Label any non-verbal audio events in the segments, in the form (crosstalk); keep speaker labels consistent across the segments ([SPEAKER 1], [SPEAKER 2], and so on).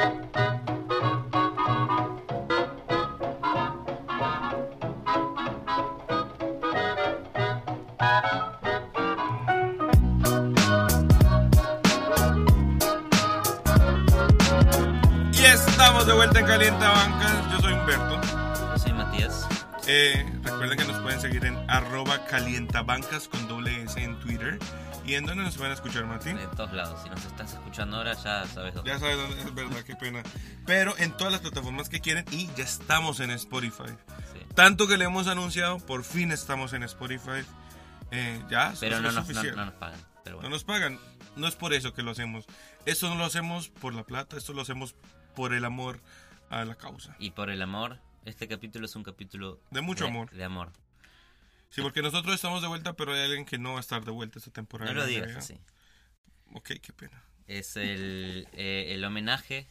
[SPEAKER 1] Y estamos de vuelta en Calienta Bancas. Yo soy Humberto.
[SPEAKER 2] Yo soy Matías.
[SPEAKER 1] Eh, recuerden que nos pueden seguir en arroba calientabancas con doble S en Twitter. ¿Y en dónde nos pueden escuchar, Martín?
[SPEAKER 2] De todos lados. Si nos estás escuchando ahora, ya sabes dónde.
[SPEAKER 1] Ya sabes dónde es verdad, qué pena. Pero en todas las plataformas que quieren y ya estamos en Spotify.
[SPEAKER 2] Sí.
[SPEAKER 1] Tanto que le hemos anunciado, por fin estamos en Spotify. Eh, ya,
[SPEAKER 2] Pero no nos, no, no nos pagan. Pero
[SPEAKER 1] No
[SPEAKER 2] bueno.
[SPEAKER 1] nos pagan. No es por eso que lo hacemos. Esto no lo hacemos por la plata, esto lo hacemos por el amor a la causa.
[SPEAKER 2] Y por el amor, este capítulo es un capítulo
[SPEAKER 1] De mucho amor.
[SPEAKER 2] De amor.
[SPEAKER 1] Sí, porque nosotros estamos de vuelta, pero hay alguien que no va a estar de vuelta esta temporada.
[SPEAKER 2] No lo digas así.
[SPEAKER 1] Ok, qué pena.
[SPEAKER 2] Es el, eh, el homenaje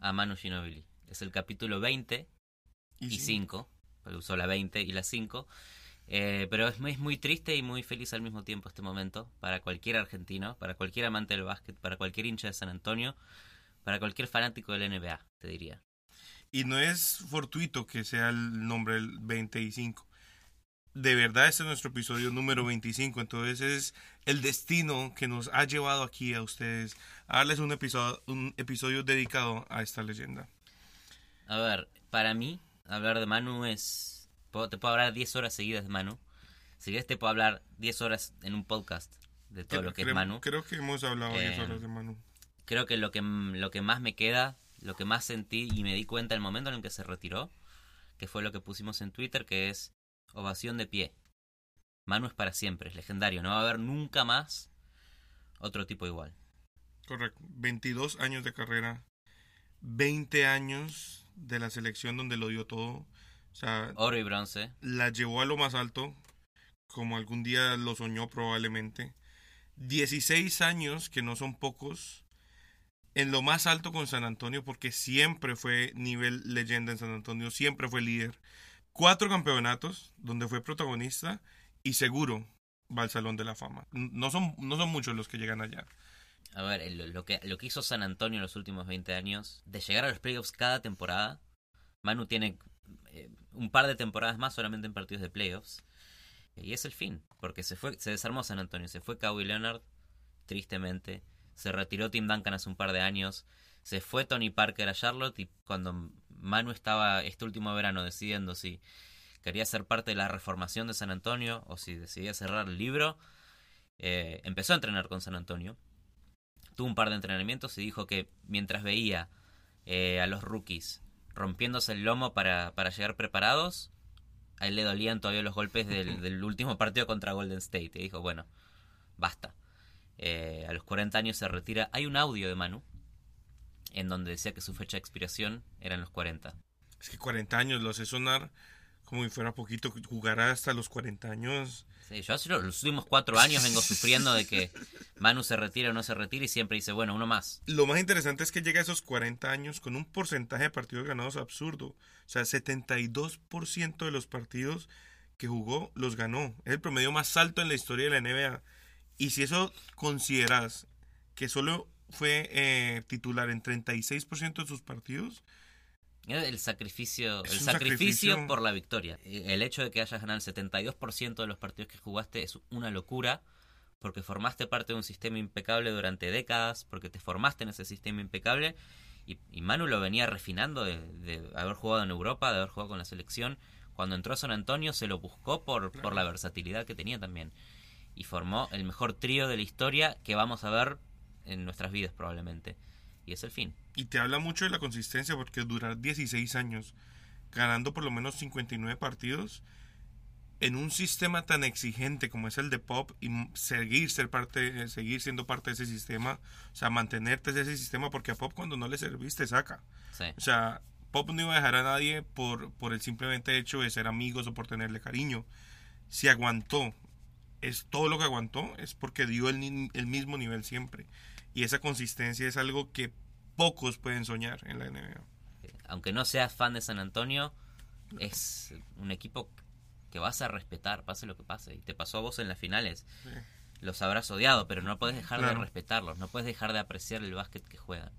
[SPEAKER 2] a Manu Ginobili. Es el capítulo 20 y
[SPEAKER 1] sí.
[SPEAKER 2] 5. porque Usó la 20 y la 5. Eh, pero es muy, es muy triste y muy feliz al mismo tiempo este momento para cualquier argentino, para cualquier amante del básquet, para cualquier hincha de San Antonio, para cualquier fanático del NBA, te diría.
[SPEAKER 1] Y no es fortuito que sea el nombre del 25. De verdad, este es nuestro episodio número 25. Entonces es el destino que nos ha llevado aquí a ustedes a darles un episodio, un episodio dedicado a esta leyenda.
[SPEAKER 2] A ver, para mí, hablar de Manu es... te puedo hablar 10 horas seguidas de Manu. Si querés te puedo hablar 10 horas en un podcast de todo lo que es Manu.
[SPEAKER 1] Creo que hemos hablado 10
[SPEAKER 2] Eh,
[SPEAKER 1] horas de Manu.
[SPEAKER 2] Creo que lo que lo que más me queda, lo que más sentí y me di cuenta el momento en el que se retiró, que fue lo que pusimos en Twitter, que es ovación de pie. Manu es para siempre, es legendario, no va a haber nunca más otro tipo igual.
[SPEAKER 1] Correcto. 22 años de carrera. 20 años de la selección donde lo dio todo. O sea,
[SPEAKER 2] Oro y bronce.
[SPEAKER 1] la llevó a lo más alto, como algún día lo soñó probablemente. 16 años, que no son pocos, en lo más alto con San Antonio, porque siempre fue nivel leyenda en San Antonio, siempre fue líder. Cuatro campeonatos, donde fue protagonista, y seguro va al Salón de la Fama. No son, no son muchos los que llegan allá.
[SPEAKER 2] A ver, lo que, lo que hizo San Antonio en los últimos 20 años, de llegar a los playoffs cada temporada, Manu tiene eh, un par de temporadas más solamente en partidos de playoffs, y es el fin, porque se fue, se desarmó San Antonio, se fue Kawhi Leonard, tristemente, se retiró Tim Duncan hace un par de años, se fue Tony Parker a Charlotte, y cuando Manu estaba este último verano decidiendo si quería ser parte de la reformación de San Antonio, o si decidía cerrar el libro, eh, empezó a entrenar con San Antonio, tuvo un par de entrenamientos y dijo que mientras veía eh, a los rookies rompiéndose el lomo para, para llegar preparados, a él le dolían todavía los golpes del, (laughs) del último partido contra Golden State. Y dijo, bueno, basta. Eh, a los 40 años se retira. Hay un audio de Manu en donde decía que su fecha de expiración eran los 40.
[SPEAKER 1] Es que 40 años lo hace sonar como si fuera poquito. Jugará hasta los 40 años.
[SPEAKER 2] Sí, yo hace los los últimos cuatro años vengo sufriendo de que Manu se retira o no se retira y siempre dice, bueno, uno más.
[SPEAKER 1] Lo más interesante es que llega a esos 40 años con un porcentaje de partidos ganados absurdo. O sea, 72% de los partidos que jugó los ganó. Es el promedio más alto en la historia de la NBA. Y si eso consideras que solo fue eh, titular en 36% de sus partidos,
[SPEAKER 2] El sacrificio,
[SPEAKER 1] Es
[SPEAKER 2] el sacrificio,
[SPEAKER 1] sacrificio.
[SPEAKER 2] por la victoria. El hecho de que hayas ganado el 72% de los partidos que jugaste es una locura, porque formaste parte de un sistema impecable durante décadas, porque te formaste en ese sistema impecable, y, y Manu lo venía refinando de, de haber jugado en Europa, de haber jugado con la selección. Cuando entró a San Antonio se lo buscó por, por la versatilidad que tenía también. Y formó el mejor trío de la historia que vamos a ver en nuestras vidas probablemente. Y es el fin.
[SPEAKER 1] y te habla mucho de la consistencia, porque durar 16 años ganando por lo menos 59 partidos en un sistema tan exigente como es el de Pop y seguir ser parte eh, seguir siendo parte de ese sistema, o sea, mantenerte en ese sistema porque a Pop cuando no le serviste saca.
[SPEAKER 2] Sí.
[SPEAKER 1] O sea, Pop no iba a dejar a nadie por por el simplemente hecho de ser amigos o por tenerle cariño. Si aguantó es todo lo que aguantó es porque dio el, el mismo nivel siempre. Y esa consistencia es algo que pocos pueden soñar en la NBA.
[SPEAKER 2] aunque no seas fan de San Antonio, es un equipo que vas a respetar, pase lo que pase. Y te pasó a vos en las finales.
[SPEAKER 1] Sí.
[SPEAKER 2] Los habrás odiado, pero no puedes dejar de respetarlos, no puedes dejar de apreciar el básquet que juegan.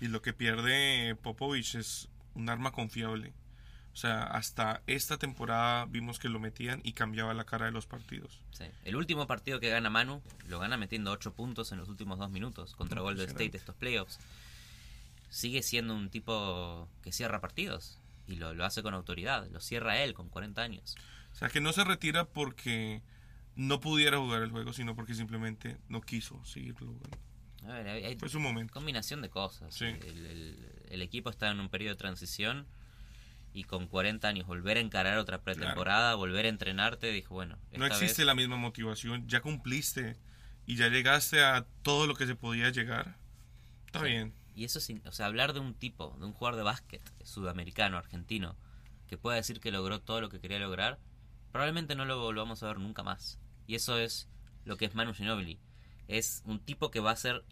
[SPEAKER 1] Y lo que pierde Popovich es un arma confiable. O sea, hasta esta temporada vimos que lo metían y cambiaba la cara de los partidos.
[SPEAKER 2] Sí. El último partido que gana Manu lo gana metiendo 8 puntos en los últimos dos minutos contra Golden State estos playoffs. Sigue siendo un tipo que cierra partidos y lo, lo hace con autoridad. Lo cierra él con 40 años.
[SPEAKER 1] O sea, que no se retira porque no pudiera jugar el juego, sino porque simplemente no quiso seguirlo jugando.
[SPEAKER 2] A ver, hay, hay
[SPEAKER 1] Fue su momento.
[SPEAKER 2] combinación de cosas.
[SPEAKER 1] Sí.
[SPEAKER 2] El, el- el equipo está en un periodo de transición y con 40 años volver a encarar otra pretemporada, volver a entrenarte, dijo, bueno,
[SPEAKER 1] No existe
[SPEAKER 2] vez-
[SPEAKER 1] la misma motivación. Ya cumpliste y ya llegaste a todo lo que se podía llegar. Está
[SPEAKER 2] Sí.
[SPEAKER 1] bien.
[SPEAKER 2] Y eso sin, o sea, hablar de un tipo, de un jugador de básquet sudamericano, argentino, que pueda decir que logró todo lo que quería lograr, probablemente no lo volvamos a ver nunca más. Y eso es lo que es Manu Ginobili. Es un tipo que va a ser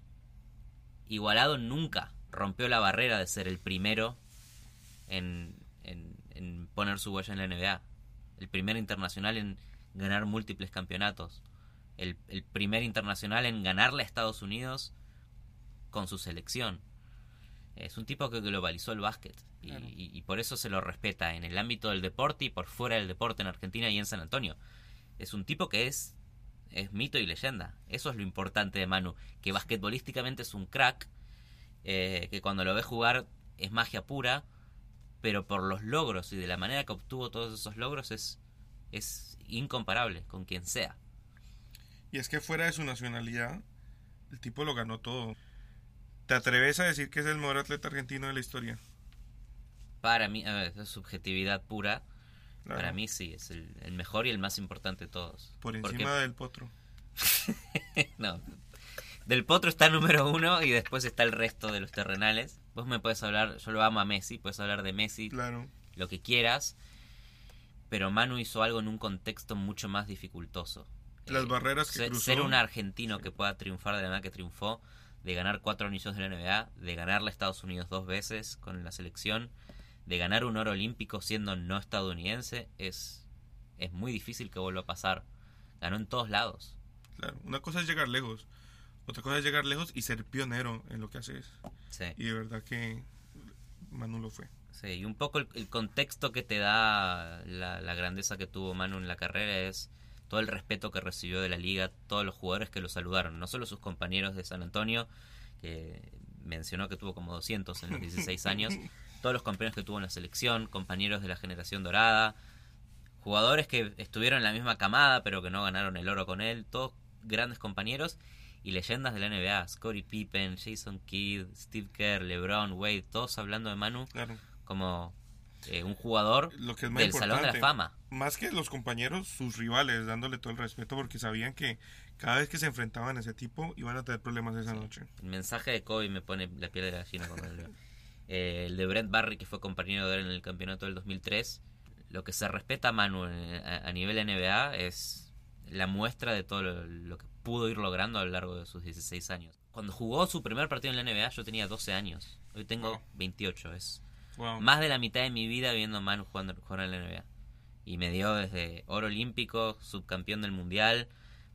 [SPEAKER 2] igualado nunca. Rompió la barrera de ser el primero en, en, en poner su huella en la NBA. El primer internacional en ganar múltiples campeonatos. El, el primer internacional en ganarle a Estados Unidos con su selección. Es un tipo que globalizó el básquet y,
[SPEAKER 1] Claro.
[SPEAKER 2] y- y por eso se lo respeta en el ámbito del deporte y por fuera del deporte en Argentina y en San Antonio. Es un tipo que es, es mito y leyenda. Eso es lo importante de Manu, que basquetbolísticamente es un crack, eh, que cuando lo ves jugar es magia pura, pero por los logros y de la manera que obtuvo todos esos logros es, es incomparable con quien sea.
[SPEAKER 1] Y es que fuera de su nacionalidad, el tipo lo ganó todo. ¿Te atreves a decir que es el mejor atleta argentino de la historia?
[SPEAKER 2] Para mí, a ver, es subjetividad pura.
[SPEAKER 1] Claro.
[SPEAKER 2] Para mí sí, es el, el mejor y el más importante de todos.
[SPEAKER 1] Por
[SPEAKER 2] Porque-
[SPEAKER 1] encima del potro. (laughs)
[SPEAKER 2] no. Del Potro está número uno y después está el resto de los terrenales. Vos me puedes hablar, yo lo amo a Messi, puedes hablar de Messi,
[SPEAKER 1] Claro.
[SPEAKER 2] lo que quieras, pero Manu hizo algo en un contexto mucho más dificultoso.
[SPEAKER 1] Las barreras que
[SPEAKER 2] ser,
[SPEAKER 1] cruzó.
[SPEAKER 2] ser un argentino que pueda triunfar de la manera que triunfó, de ganar cuatro anillos de la NBA, de ganarle a Estados Unidos dos veces con la selección, de ganar un oro olímpico siendo no estadounidense, es, es muy difícil que vuelva a pasar. Ganó en todos lados.
[SPEAKER 1] Claro. Una cosa es llegar lejos. Otra cosa es llegar lejos y ser pionero en lo que haces.
[SPEAKER 2] Sí.
[SPEAKER 1] Y de verdad que Manu lo fue.
[SPEAKER 2] Sí, y un poco el, el contexto que te da la, la grandeza que tuvo Manu en la carrera es todo el respeto que recibió de la liga, todos los jugadores que lo saludaron, no solo sus compañeros de San Antonio, que mencionó que tuvo como 200 en los 16 (laughs) años, todos los compañeros que tuvo en la selección, compañeros de la generación dorada, jugadores que estuvieron en la misma camada pero que no ganaron el oro con él, todos grandes compañeros y leyendas de la NBA, Scottie Pippen, Jason Kidd, Steve Kerr, LeBron, Wade, todos hablando de Manu
[SPEAKER 1] Claro.
[SPEAKER 2] como eh, un jugador
[SPEAKER 1] Lo que es más
[SPEAKER 2] del Salón de la. Fama.
[SPEAKER 1] Más que los compañeros, sus rivales, dándole todo el respeto porque sabían que cada vez que se enfrentaban a ese tipo iban a tener problemas esa noche.
[SPEAKER 2] El mensaje de Kobe me pone la piel de gallina cuando lo. (laughs) Eh, el de Brent Barry, que fue compañero de él en el campeonato del 2003. Lo que se respeta a Manu a, a nivel NBA es la muestra de todo lo, lo que pudo ir logrando a lo largo de sus 16 años. Cuando jugó su primer partido en la NBA yo tenía 12 años. Hoy tengo
[SPEAKER 1] Wow.
[SPEAKER 2] 28. Es
[SPEAKER 1] Wow.
[SPEAKER 2] más de la mitad de mi vida viendo a Manu jugando, jugar en la NBA. Y me dio desde oro olímpico, subcampeón del mundial,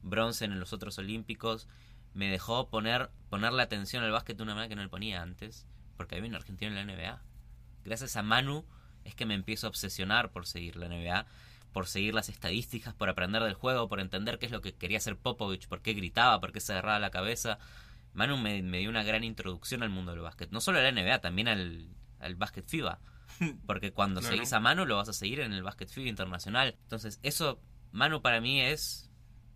[SPEAKER 2] bronce en los otros olímpicos. Me dejó poner ponerle atención al básquet de una manera que no le ponía antes, porque había un argentino en la NBA. Gracias a Manu es que me empiezo a obsesionar por seguir la NBA, por seguir las estadísticas, por aprender del juego, por entender qué es lo que quería hacer Popovich, por qué gritaba, por qué se agarraba la cabeza. Manu me, me dio una gran introducción al mundo del básquet. No solo a la NBA, también al, al básquet FIBA. (laughs) Porque cuando seguís a Manu lo vas a seguir en el básquet FIBA internacional. Entonces, eso, Manu para mí es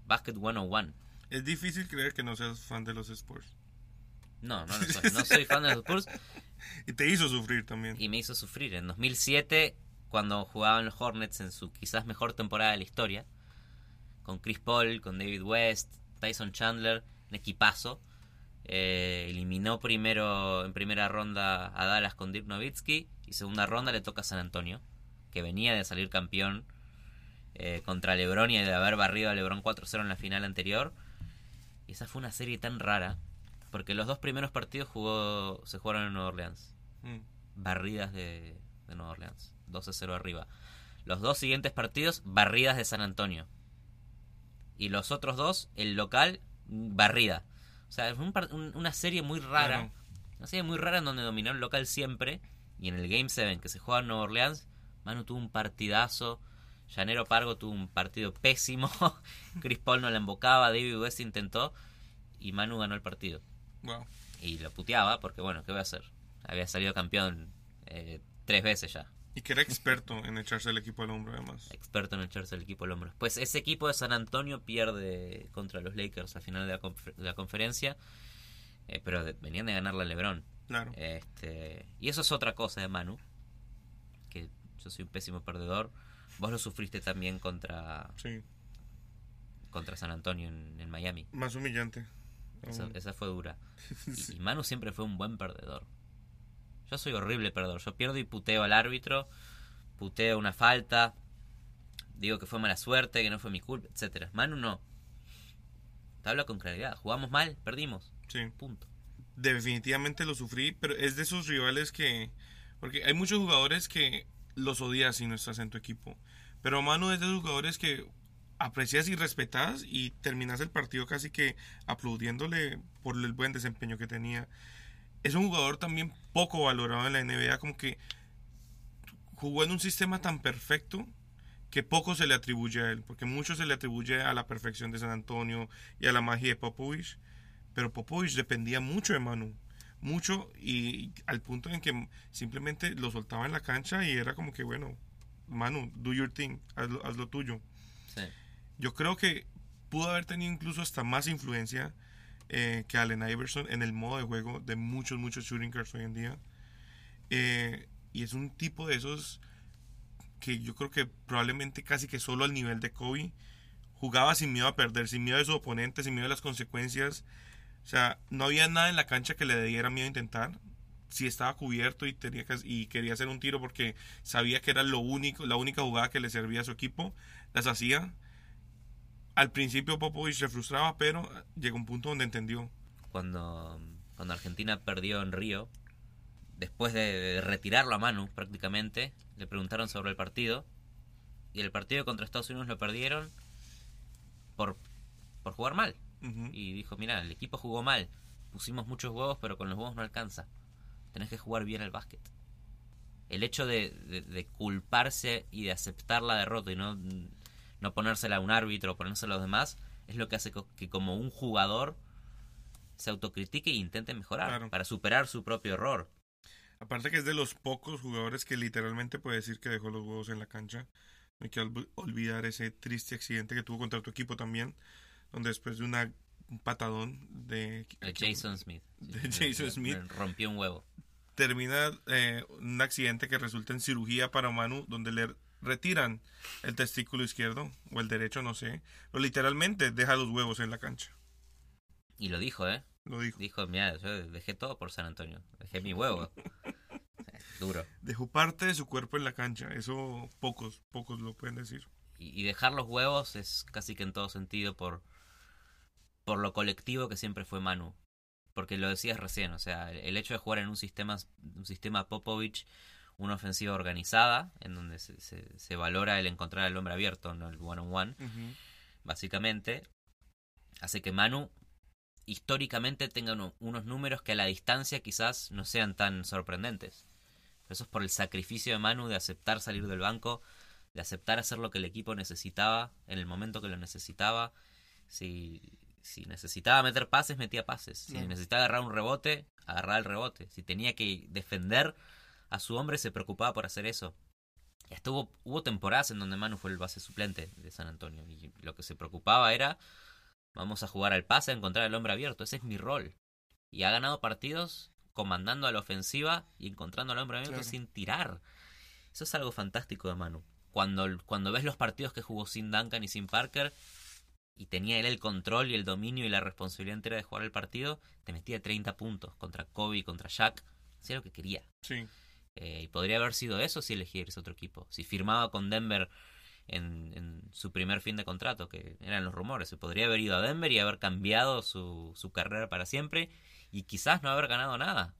[SPEAKER 2] básquet 101.
[SPEAKER 1] Es difícil creer que no seas fan de los sports.
[SPEAKER 2] No, no lo soy. (laughs) No soy fan de los Spurs
[SPEAKER 1] Y te hizo sufrir también.
[SPEAKER 2] y me hizo sufrir. En 2007, cuando jugaban los Hornets en su quizás mejor temporada de la historia, con Chris Paul, con David West, Tyson Chandler, un equipazo. eh, eliminó primero en primera ronda a Dallas con Dirk Nowitzki y segunda ronda le toca a San Antonio, que venía de salir campeón eh, contra LeBron y de haber barrido a LeBron 4-0 en la final anterior. Y esa fue una serie tan rara, porque los dos primeros partidos jugó, se jugaron en Nueva Orleans
[SPEAKER 1] Mm.
[SPEAKER 2] barridas de, de Nueva Orleans. 12-0 arriba. Los dos siguientes partidos, barridas de San Antonio. Y los otros dos, el local, barrida. O sea, es un un- una serie muy rara.
[SPEAKER 1] Claro.
[SPEAKER 2] Una serie muy rara en donde dominó el local siempre. Y en el Game 7 que se juega en Nueva Orleans, Manu tuvo un partidazo. Llanero Pargo tuvo un partido pésimo. (laughs) Chris Paul no la embocaba. David West intentó. Y Manu ganó el partido.
[SPEAKER 1] Wow.
[SPEAKER 2] Y lo puteaba porque, bueno, ¿qué voy a hacer? Había salido campeón eh, tres veces ya.
[SPEAKER 1] Y que era experto en echarse el equipo al hombro, además.
[SPEAKER 2] Experto en echarse el equipo al hombro. Pues ese equipo de San Antonio pierde contra los Lakers al final de la, confer- de la conferencia. eh, pero de- venían de ganarle a LeBron.
[SPEAKER 1] Claro.
[SPEAKER 2] Este, y eso es otra cosa de Manu. Que yo soy un pésimo perdedor. Vos lo sufriste también contra,
[SPEAKER 1] Sí.
[SPEAKER 2] contra San Antonio en, en Miami.
[SPEAKER 1] Más humillante.
[SPEAKER 2] Esa fue dura. (laughs) Y, y Manu siempre fue un buen perdedor. Yo soy horrible perdedor. Yo pierdo y puteo al árbitro, puteo una falta, digo que fue mala suerte, que no fue mi culpa, etcétera. Manu no. Te hablo con claridad. Jugamos mal, perdimos.
[SPEAKER 1] Sí.
[SPEAKER 2] Punto.
[SPEAKER 1] Definitivamente lo sufrí, pero es de esos rivales que... Porque hay muchos jugadores que los odias si no estás en tu equipo. Pero Manu es de esos jugadores que aprecias y respetas y terminas el partido casi que aplaudiéndole por el buen desempeño que tenía. Es un jugador también poco valorado en la NBA, como que jugó en un sistema tan perfecto que poco se le atribuye a él, porque mucho se le atribuye a la perfección de San Antonio y a la magia de Popovich, pero Popovich dependía mucho de Manu, mucho y al punto en que simplemente lo soltaba en la cancha y era como que bueno, Manu, do your thing, haz lo, haz lo tuyo.
[SPEAKER 2] Sí.
[SPEAKER 1] Yo creo que pudo haber tenido incluso hasta más influencia eh, que Allen Iverson en el modo de juego de muchos, muchos shooting guards hoy en día. Eh, y es un tipo de esos que yo creo que probablemente casi que solo al nivel de Kobe jugaba sin miedo a perder, sin miedo de su oponente, sin miedo de las consecuencias. O sea, no había nada en la cancha que le diera miedo a intentar. Si estaba cubierto y, tenía que, y quería hacer un tiro porque sabía que era lo único, la única jugada que le servía a su equipo, las hacía. Al principio Popovich se frustraba, pero llegó un punto donde entendió.
[SPEAKER 2] Cuando, cuando Argentina perdió en Río, después de, retirarlo a Manu prácticamente, le preguntaron sobre el partido. Y el partido contra Estados Unidos lo perdieron por, por jugar mal. Y dijo, mira, el equipo jugó mal. Pusimos muchos huevos, pero con los huevos no alcanza. Tenés que jugar bien al básquet. El hecho de, de- de culparse y de aceptar la derrota y no, no ponérsela a un árbitro o ponérsela a los demás es lo que hace que como un jugador se autocritique e intente mejorar
[SPEAKER 1] Claro.
[SPEAKER 2] para superar su propio error.
[SPEAKER 1] Aparte que es de los pocos jugadores que literalmente puede decir que dejó los huevos en la cancha. No hay que olv- olvidar ese triste accidente que tuvo contra tu equipo también, donde después de una, un patadón de,
[SPEAKER 2] De Jason Smith.
[SPEAKER 1] De Jason Smith.
[SPEAKER 2] Rompió un huevo.
[SPEAKER 1] termina eh, un accidente que resulta en cirugía para Manu, donde le retiran el testículo izquierdo o el derecho, no sé. Pero literalmente deja los huevos en la cancha.
[SPEAKER 2] Y lo dijo, ¿eh?
[SPEAKER 1] Lo dijo.
[SPEAKER 2] Dijo, mira, yo dejé todo por San Antonio. Dejé mi huevo. (laughs) Duro.
[SPEAKER 1] Dejó parte de su cuerpo en la cancha. Eso pocos, pocos lo pueden decir.
[SPEAKER 2] Y, y dejar los huevos es casi que en todo sentido por, por lo colectivo que siempre fue Manu. Porque lo decías recién, o sea, el, el hecho de jugar en un sistema, un sistema Popovich, una ofensiva organizada, en donde se, se, se valora el encontrar al hombre abierto, no el one-on-one, básicamente, hace que Manu históricamente tenga uno- unos números que a la distancia quizás no sean tan sorprendentes. Pero eso es por el sacrificio de Manu de aceptar salir del banco, de aceptar hacer lo que el equipo necesitaba en el momento que lo necesitaba. Si, si necesitaba meter pases, metía pases. Si necesitaba agarrar un rebote, agarraba el rebote. Si tenía que defender a su hombre, se preocupaba por hacer eso. Y hasta hubo, temporadas en donde Manu fue el base suplente de San Antonio. Y lo que se preocupaba era, vamos a jugar al pase, a encontrar al hombre abierto. Ese es mi rol. Y ha ganado partidos comandando a la ofensiva y encontrando al hombre abierto
[SPEAKER 1] Claro.
[SPEAKER 2] sin tirar. Eso es algo fantástico de Manu. Cuando, cuando ves los partidos que jugó sin Duncan y sin Parker, y tenía él el control y el dominio y la responsabilidad entera de jugar el partido, te metía 30 puntos contra Kobe y contra Shaq. Hacía lo que quería.
[SPEAKER 1] Sí.
[SPEAKER 2] Eh, y podría haber sido eso si elegía irse a otro equipo. Si firmaba con Denver en, en su primer fin de contrato, que eran los rumores, se podría haber ido a Denver y haber cambiado su, su carrera para siempre y quizás no haber ganado nada.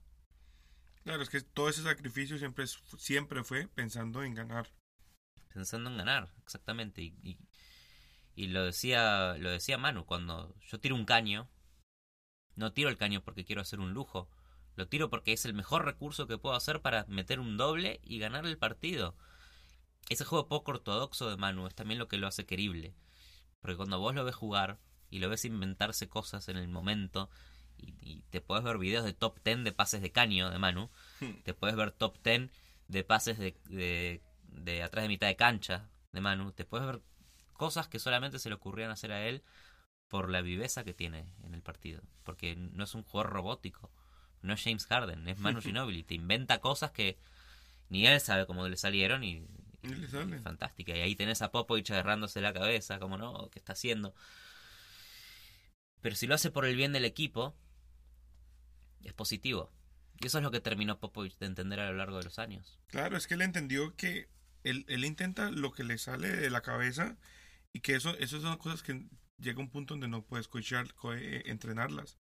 [SPEAKER 1] Claro, es que todo ese sacrificio siempre, siempre fue pensando en ganar.
[SPEAKER 2] Pensando en ganar, exactamente. Y, y, y lo decía lo decía Manu, cuando yo tiro un caño, no tiro el caño porque quiero hacer un lujo, Lo tiro porque es el mejor recurso que puedo hacer para meter un doble y ganar el partido. Ese juego poco ortodoxo de Manu es también lo que lo hace querible. Porque cuando vos lo ves jugar y lo ves inventarse cosas en el momento, y, te puedes ver videos de top 10 de pases de caño de Manu,
[SPEAKER 1] Hmm.
[SPEAKER 2] te puedes ver top 10 de pases de, de, de atrás de mitad de cancha de Manu, te puedes ver cosas que solamente se le ocurrían hacer a él por la viveza que tiene en el partido. Porque no es un jugador robótico, no es James Harden, es Manu (laughs) Ginobili, te inventa cosas que ni él sabe cómo le salieron y,
[SPEAKER 1] Y le sale.
[SPEAKER 2] fantástica. Y ahí tenés a Popovich agarrándose la cabeza, como no, ¿qué está haciendo? Pero si lo hace por el bien del equipo, es positivo. Y eso es lo que terminó Popovich de entender a lo largo de los años.
[SPEAKER 1] Claro, es que él entendió que él, él intenta lo que le sale de la cabeza y que eso, eso son cosas que llega un punto donde no puedes coachar, co- eh, entrenarlas.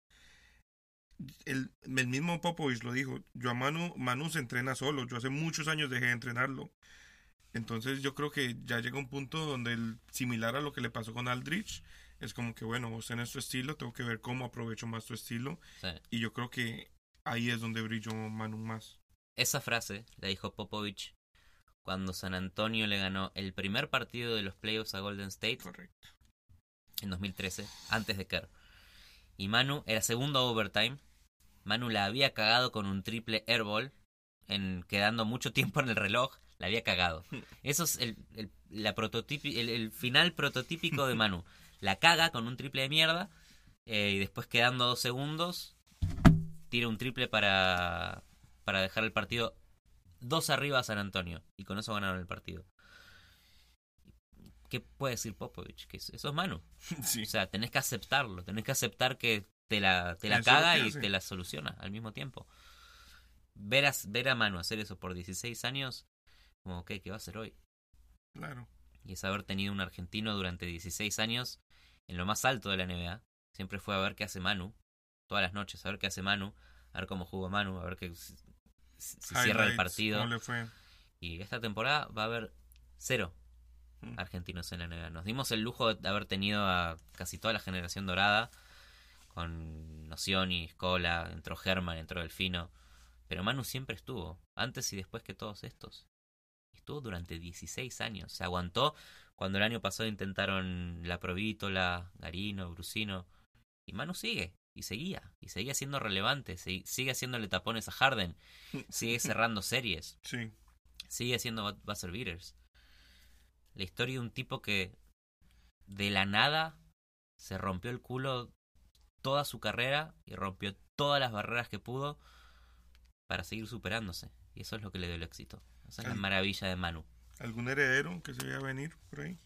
[SPEAKER 1] El, el mismo Popovich lo dijo, yo a Manu, Manu se entrena solo, yo hace muchos años dejé de entrenarlo. Entonces yo creo que ya llega un punto donde el, similar a lo que le pasó con Aldrich, es como que bueno, vos tenés tu estilo, tengo que ver cómo aprovecho más tu estilo
[SPEAKER 2] Sí.
[SPEAKER 1] y yo creo que ahí es donde brilló Manu más.
[SPEAKER 2] Esa frase la dijo Popovich cuando San Antonio le ganó el primer partido de los playoffs a Golden State
[SPEAKER 1] Correcto.
[SPEAKER 2] en 2013, antes de Kerr. Y Manu era segundo overtime. Manu la había cagado con un triple airball, en, quedando mucho tiempo en el reloj. La había cagado. (laughs) Eso es el, el, la prototipi- el, el final prototípico de Manu. La caga con un triple de mierda. eh, y después quedando dos segundos, tira un triple para, para dejar el partido dos arriba a San Antonio. Y con eso ganaron el partido. ¿Qué puede decir Popovich? Que eso es Manu. (laughs)
[SPEAKER 1] Sí.
[SPEAKER 2] O sea, tenés que aceptarlo, tenés que aceptar que te la, te la
[SPEAKER 1] Eso
[SPEAKER 2] caga y te la soluciona al mismo tiempo. Ver a, ver a Manu hacer eso por 16 años, como, ok, ¿qué va a hacer hoy?
[SPEAKER 1] Claro.
[SPEAKER 2] Y es haber tenido un argentino durante 16 años en lo más alto de la NBA. Siempre fue a ver qué hace Manu, todas las noches, a ver qué hace Manu, a ver cómo jugó Manu, a ver que si, si cierra el partido.
[SPEAKER 1] ¿Cómo le fue?
[SPEAKER 2] Y esta temporada va a haber cero. Argentinos en la NBA. Nos dimos el lujo de haber tenido a casi toda la generación dorada, con Nocioni, Scola, entró German, entró Delfino. Pero Manu siempre estuvo, antes y después que todos estos. Estuvo durante 16 años. Se aguantó cuando el año pasado intentaron la Provítola, Garino, Brusino. Y Manu sigue, y seguía, y seguía siendo relevante, sigue haciéndole tapones a Harden, sigue (laughs) cerrando series
[SPEAKER 1] Sí.
[SPEAKER 2] sigue bu- buzzer beaters. La historia de un tipo que de la nada se rompió el culo toda su carrera y rompió todas las barreras que pudo para seguir superándose. Y eso es lo que le dio el éxito. Esa es la maravilla de Manu.
[SPEAKER 1] ¿Algún heredero que se veía venir por ahí?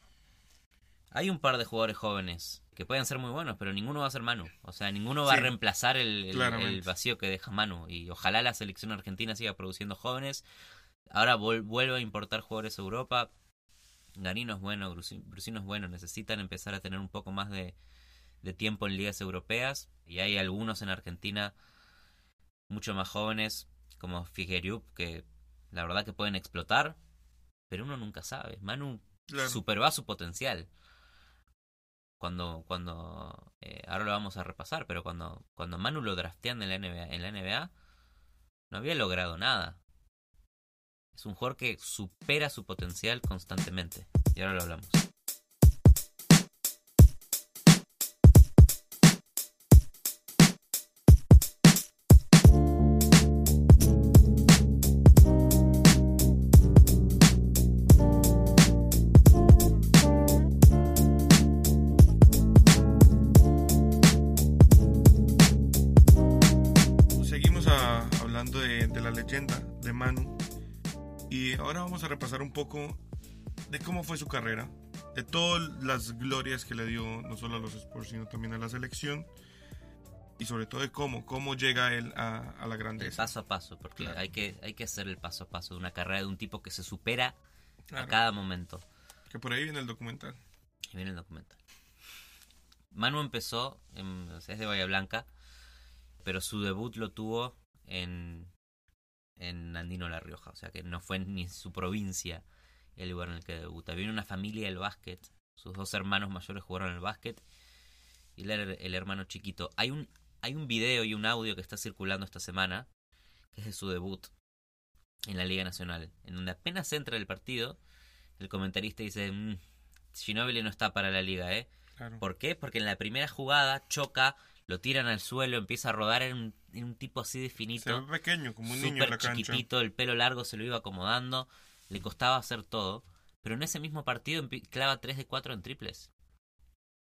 [SPEAKER 2] Hay un par de jugadores jóvenes que pueden ser muy buenos, pero ninguno va a ser Manu. O sea, ninguno va
[SPEAKER 1] Sí,
[SPEAKER 2] a reemplazar el, el- vacío que deja Manu. Y ojalá la selección argentina siga produciendo jóvenes. Ahora vuelve a importar jugadores a Europa. Garino es bueno, Brusi- Brusino es bueno. Necesitan empezar a tener un poco más de, de tiempo en ligas europeas. Y hay algunos en Argentina mucho más jóvenes, como Figuerup, que la verdad que pueden explotar. Pero uno nunca sabe. Manu
[SPEAKER 1] Claro.
[SPEAKER 2] superó su potencial. Cuando, cuando, eh, ahora lo vamos a repasar, pero cuando, cuando Manu lo draftean en la NBA, en la NBA, no había logrado nada. Es un jugador que supera su potencial constantemente. Y ahora lo hablamos.
[SPEAKER 1] Vamos a repasar un poco de cómo fue su carrera. De todas las glorias que le dio no solo a los Spurs, sino también a la selección. Y sobre todo de cómo, cómo llega él a, a la
[SPEAKER 2] El
[SPEAKER 1] grandeza.
[SPEAKER 2] paso a paso, porque
[SPEAKER 1] Claro.
[SPEAKER 2] hay, que, hay que hacer el paso a paso de una carrera de un tipo que se supera a
[SPEAKER 1] Claro,
[SPEAKER 2] cada momento.
[SPEAKER 1] Que por ahí viene el documental.
[SPEAKER 2] Y viene el documental. Manu empezó, en, es de Bahía Blanca, pero su debut lo tuvo en, en Andino La Rioja. O sea que no fue ni su provincia el lugar en el que debuta. Viene una familia del básquet. Sus dos hermanos mayores jugaron al básquet. Y él era el hermano chiquito. Hay un, hay un video y un audio que está circulando esta semana que es de su debut en la Liga Nacional, en donde apenas entra el partido, el comentarista dice, mmm, Ginóbili no está para la liga, ¿eh?
[SPEAKER 1] Claro.
[SPEAKER 2] ¿Por qué? Porque en la primera jugada choca, lo tiran al suelo, empieza a rodar en un, tipo así de
[SPEAKER 1] Se
[SPEAKER 2] finito,
[SPEAKER 1] ve pequeño, como un niño en la cancha.
[SPEAKER 2] chiquitito, el pelo largo se lo iba acomodando, le costaba hacer todo, pero en ese mismo partido clava 3 de 4 en triples,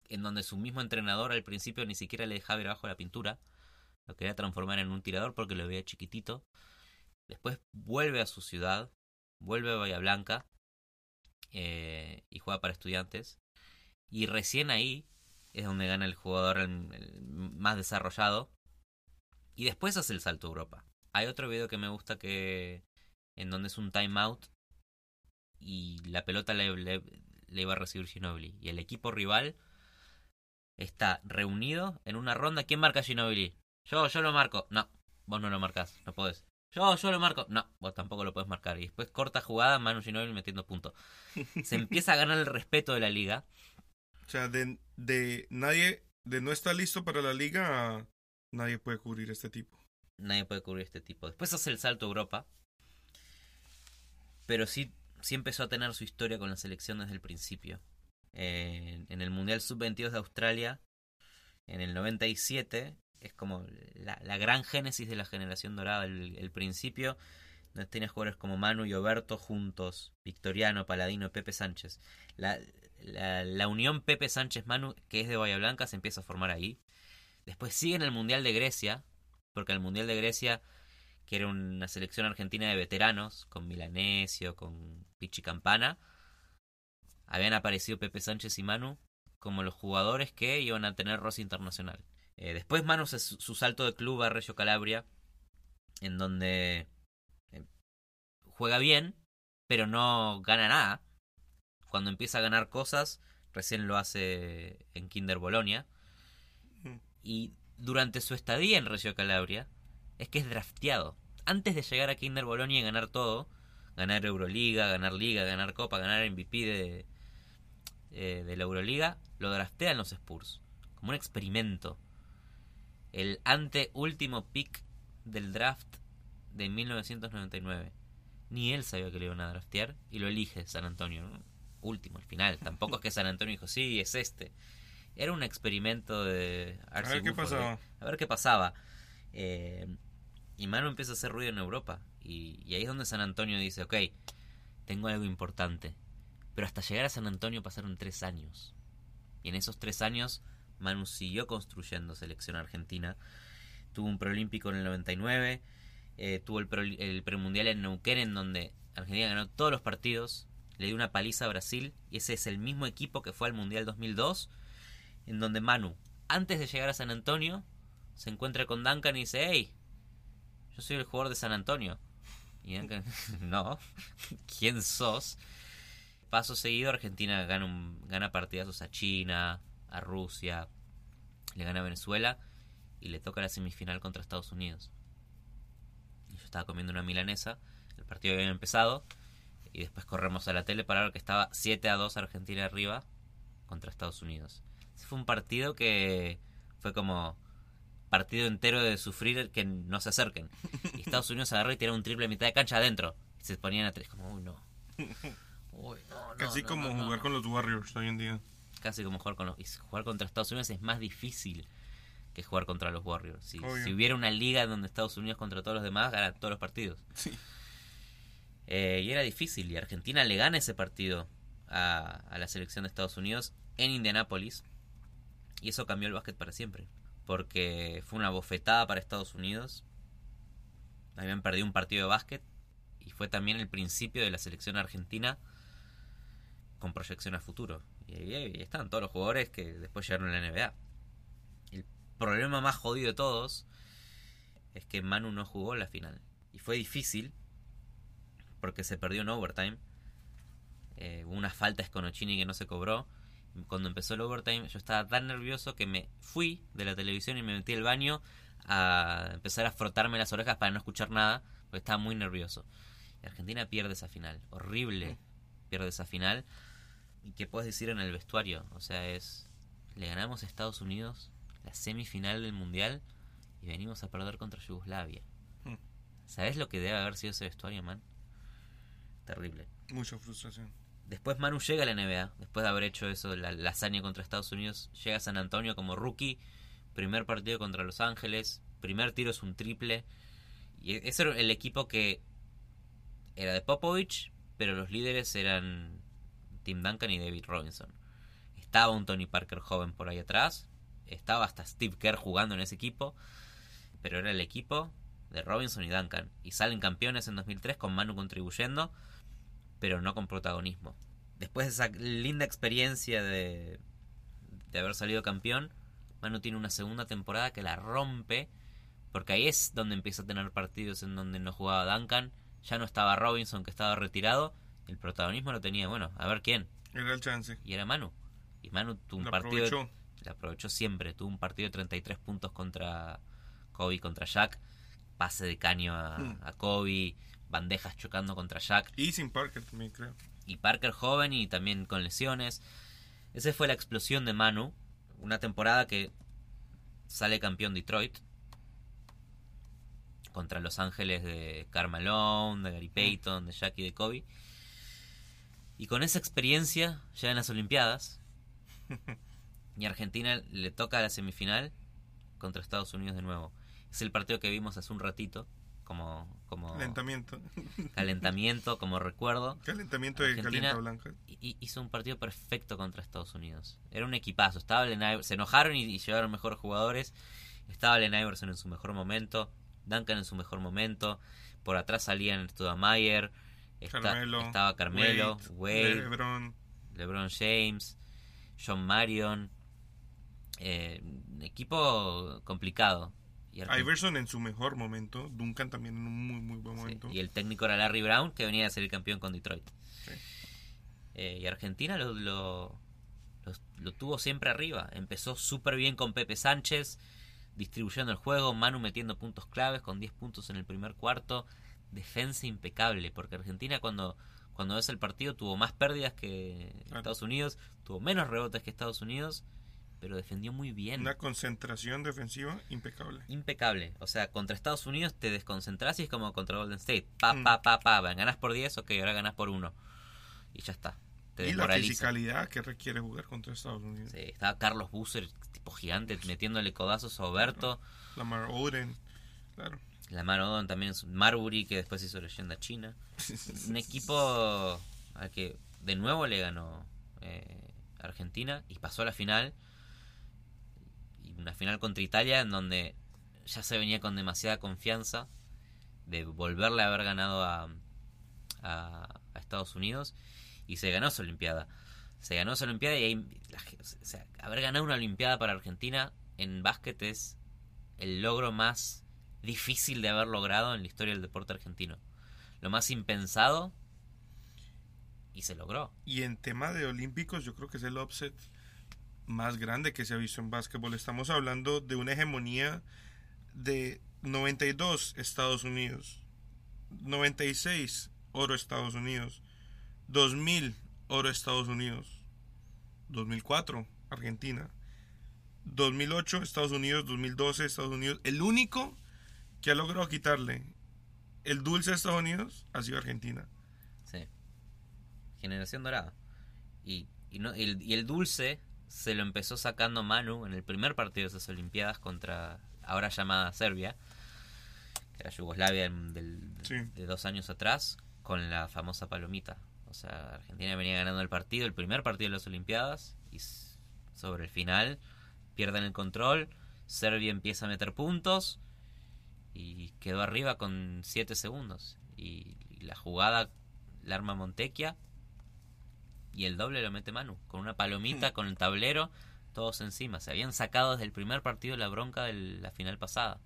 [SPEAKER 2] en donde su mismo entrenador al principio ni siquiera le dejaba ir abajo de la pintura, lo quería transformar en un tirador porque lo veía chiquitito, después vuelve a su ciudad, vuelve a Bahía Blanca eh, y juega para estudiantes, y recién ahí es donde gana el jugador más desarrollado, y después hace el salto a Europa. Hay otro video que me gusta que en donde es un timeout y la pelota le, le- le iba a recibir Ginobili y el equipo rival está reunido en una ronda. ¿Quién marca Ginobili? Yo, yo lo marco. No, vos no lo marcás, no podés. Yo, yo lo marco. No, vos tampoco lo podés marcar. Y después corta jugada, Manu Ginobili metiendo puntos. Se (laughs) empieza a ganar el respeto de la liga.
[SPEAKER 1] O sea, de, de nadie, de no estar listo para la liga, nadie puede cubrir este tipo.
[SPEAKER 2] nadie puede cubrir este tipo. Después hace el salto a Europa. Pero sí, sí empezó a tener su historia con la selección desde el principio. En el Mundial Sub-22 de Australia, en el 97, es como la, gran génesis de la generación dorada. El, el principio, donde tenía jugadores como Manu y Oberto juntos, Victoriano, Paladino, Pepe Sánchez. La, la, la unión Pepe Sánchez-Manu, que es de Bahía Blanca, se empieza a formar ahí. Después sigue en el Mundial de Grecia, porque el Mundial de Grecia, que era una selección argentina de veteranos, con Milanesio, con Pichi Campana, habían aparecido Pepe Sánchez y Manu como los jugadores que iban a tener roce internacional. Eh, después Manu hace su, su salto de club a Reggio Calabria, en donde eh, juega bien, pero no gana nada. Cuando empieza a ganar cosas, recién lo hace en Kinder Bolonia. Y durante su estadía en Reggio Calabria, es que es drafteado. Antes de llegar a Kinder Bolonia y ganar todo, ganar Euroliga, ganar Liga, ganar Copa, ganar MVP de, eh, de la Euroliga, lo draftean los Spurs. Como un experimento. El anteúltimo pick del draft de 1999. Ni él sabía que le iban a draftear y lo elige San Antonio. Último, al final. Tampoco es que San Antonio dijo, sí, es este. Era un experimento de
[SPEAKER 1] A ver qué pasaba.
[SPEAKER 2] A ver qué pasaba. Eh, y Manu empieza a hacer ruido en Europa. Y, y ahí es donde San Antonio dice, ok, tengo algo importante. Pero hasta llegar a San Antonio pasaron tres años. Y en esos tres años Manu siguió construyendo selección argentina. Tuvo un preolímpico en el 99. eh, tuvo el, pre- el premundial en Neuquén en donde Argentina ganó todos los partidos. Le dio una paliza a Brasil. Y ese es el mismo equipo que fue al Mundial 2002. En donde Manu, antes de llegar a San Antonio, se encuentra con Duncan y dice, hey, yo soy el jugador de San Antonio. Y Duncan, (laughs) no, ¿quién sos? Paso seguido, Argentina gana, un, gana partidazos a China, a Rusia, le gana a Venezuela y le toca la semifinal contra Estados Unidos. Y yo estaba comiendo una milanesa, el partido había empezado y después corremos a la tele para ver que estaba 7 a 2 Argentina arriba contra Estados Unidos. Fue un partido que fue como partido entero de sufrir que no se acerquen. Y Estados Unidos agarró y tiró un triple a mitad de cancha adentro. Y se ponían a tres como, uy, no. Uy, no, no,
[SPEAKER 1] Casi
[SPEAKER 2] no,
[SPEAKER 1] como
[SPEAKER 2] no, no".
[SPEAKER 1] jugar con los Warriors hoy en día.
[SPEAKER 2] Casi como jugar con los... Y jugar contra Estados Unidos es más difícil que jugar contra los Warriors. Si hubiera una liga donde Estados Unidos contra todos los demás, gana todos los partidos.
[SPEAKER 1] Sí.
[SPEAKER 2] Eh, y era difícil. Y Argentina le gana ese partido a, a la selección de Estados Unidos en Indianápolis. Y eso cambió el básquet para siempre. Porque fue una bofetada para Estados Unidos. Habían perdido un partido de básquet. Y fue también el principio de la selección argentina con proyección a futuro. Y ahí, están todos los jugadores que después llegaron a la NBA. El problema más jodido de todos es que Manu no jugó la final. Y fue difícil porque se perdió en overtime. Eh, hubo una falta que no se cobró. Cuando empezó el overtime yo estaba tan nervioso que me fui de la televisión y me metí al baño a empezar a frotarme las orejas para no escuchar nada porque estaba muy nervioso. Y Argentina pierde esa final. Horrible pierde esa final. ¿Y qué puedes decir en el vestuario? O sea, es... Le ganamos a Estados Unidos la semifinal del Mundial y venimos a perder contra Yugoslavia.
[SPEAKER 1] Hmm.
[SPEAKER 2] ¿Sabes lo que debe haber sido ese vestuario, man? Terrible.
[SPEAKER 1] Mucha frustración.
[SPEAKER 2] Después Manu llega a la NBA, después de haber hecho eso, la, la hazaña contra Estados Unidos, llega a San Antonio como rookie, primer partido contra Los Ángeles, primer tiro es un triple, y ese era el equipo que era de Popovich, pero los líderes eran Tim Duncan y David Robinson. Estaba un Tony Parker joven por ahí atrás, estaba hasta Steve Kerr jugando en ese equipo, pero era el equipo de Robinson y Duncan, y salen campeones en 2003 con Manu contribuyendo, pero no con protagonismo. Después de esa linda experiencia de, de haber salido campeón, Manu tiene una segunda temporada que la rompe, porque ahí es donde empieza a tener partidos en donde no jugaba Duncan, ya no estaba Robinson que estaba retirado, el protagonismo lo tenía, bueno, a ver quién.
[SPEAKER 1] Era el chance.
[SPEAKER 2] Y era Manu. Y Manu tuvo un
[SPEAKER 1] Lo
[SPEAKER 2] partido...
[SPEAKER 1] aprovechó.
[SPEAKER 2] La aprovechó siempre, tuvo un partido de 33 puntos contra Kobe, contra Jack, pase de caño a,
[SPEAKER 1] Mm.
[SPEAKER 2] a Kobe, bandejas chocando contra Jack
[SPEAKER 1] Y sin Parker también, creo.
[SPEAKER 2] y Parker joven y también con lesiones. Esa fue la explosión de Manu. Una temporada que sale campeón Detroit. Contra Los Ángeles de Carmelo, de Gary Payton, de Jackie de Kobe. Y con esa experiencia llegan las Olimpiadas. (laughs) Y Argentina le toca la semifinal contra Estados Unidos de nuevo. Es el partido que vimos hace un ratito. Como, como
[SPEAKER 1] Calentamiento.
[SPEAKER 2] calentamiento, como recuerdo.
[SPEAKER 1] Calentamiento de
[SPEAKER 2] Argentina-
[SPEAKER 1] calienta blanca.
[SPEAKER 2] hizo un partido perfecto contra Estados Unidos. Era un equipazo. Estaba Iverson- se enojaron y, y llevaron mejores jugadores. Estaba Allen Iverson en su mejor momento. Duncan en su mejor momento. Por atrás salían Studamayer. esta-
[SPEAKER 1] Carmelo,
[SPEAKER 2] estaba Carmelo, Wade,
[SPEAKER 1] LeBron.
[SPEAKER 2] LeBron James, John Marion. Eh, equipo complicado. Y
[SPEAKER 1] Iverson en su mejor momento. Duncan también en un muy, muy buen
[SPEAKER 2] Sí,
[SPEAKER 1] momento.
[SPEAKER 2] Y el técnico era Larry Brown, que venía a ser el campeón con Detroit.
[SPEAKER 1] Sí.
[SPEAKER 2] Eh, y Argentina lo, lo, lo- lo tuvo siempre arriba. Empezó súper bien con Pepe Sánchez, distribuyendo el juego, Manu metiendo puntos claves con 10 puntos en el primer cuarto. Defensa impecable, porque Argentina cuando, cuando ves el partido tuvo más pérdidas que. Estados Unidos, tuvo menos rebotes que Estados Unidos, pero defendió muy bien.
[SPEAKER 1] Una concentración defensiva impecable.
[SPEAKER 2] Impecable. O sea, contra Estados Unidos te desconcentras y es como contra Golden State. Pa,
[SPEAKER 1] Mm.
[SPEAKER 2] pa, pa, pa. Ganás por 10, ok, ahora ganás por 1. Y ya está. Te
[SPEAKER 1] Y la fisicalidad que requiere jugar contra Estados Unidos.
[SPEAKER 2] Sí, estaba Carlos Busser, tipo gigante, metiéndole codazos a Oberto.
[SPEAKER 1] Lamar Oden. Claro.
[SPEAKER 2] La mano Odom también es Marbury, que después hizo leyenda china. (laughs) Un equipo al que de nuevo le ganó eh, Argentina y pasó a la final. Una final contra Italia en donde ya se venía con demasiada confianza de volverle a haber ganado a, a, Estados Unidos y se ganó esa Olimpiada. Se ganó esa Olimpiada y ahí, la haber ganado una Olimpiada para Argentina en básquet es el logro más difícil de haber logrado en la historia del deporte argentino. Lo más impensado y se logró.
[SPEAKER 1] Y en tema de olímpicos, yo creo que es el upset más grande que se ha visto en básquetbol. Estamos hablando de una hegemonía de 92 Estados Unidos, 96 oro Estados Unidos, 2000 oro Estados Unidos, 2004 Argentina, 2008 Estados Unidos, 2012 Estados Unidos. El único que ha logrado quitarle el dulce a Estados Unidos ha sido Argentina.
[SPEAKER 2] Sí. Generación dorada. Y, y, no, el, y el dulce se lo empezó sacando Manu en el primer partido de esas Olimpiadas contra ahora llamada Serbia, que era Yugoslavia en- del-
[SPEAKER 1] Sí.
[SPEAKER 2] de dos años atrás, con la famosa palomita. O sea, Argentina venía ganando el partido, el primer partido de las Olimpiadas, y sobre el final pierden el control, Serbia empieza a meter puntos y quedó arriba con 7 segundos. Y, y la jugada la arma Montequia y el doble lo mete Manu, con una palomita, con el tablero, todos encima. Se habían sacado desde el primer partido la bronca de la final pasada.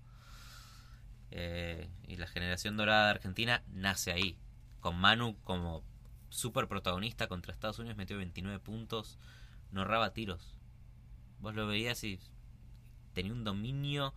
[SPEAKER 2] Eh, y la generación dorada de Argentina nace ahí, con Manu como super protagonista contra Estados Unidos, metió 29 puntos, no erraba tiros. Vos lo veías y tenía un dominio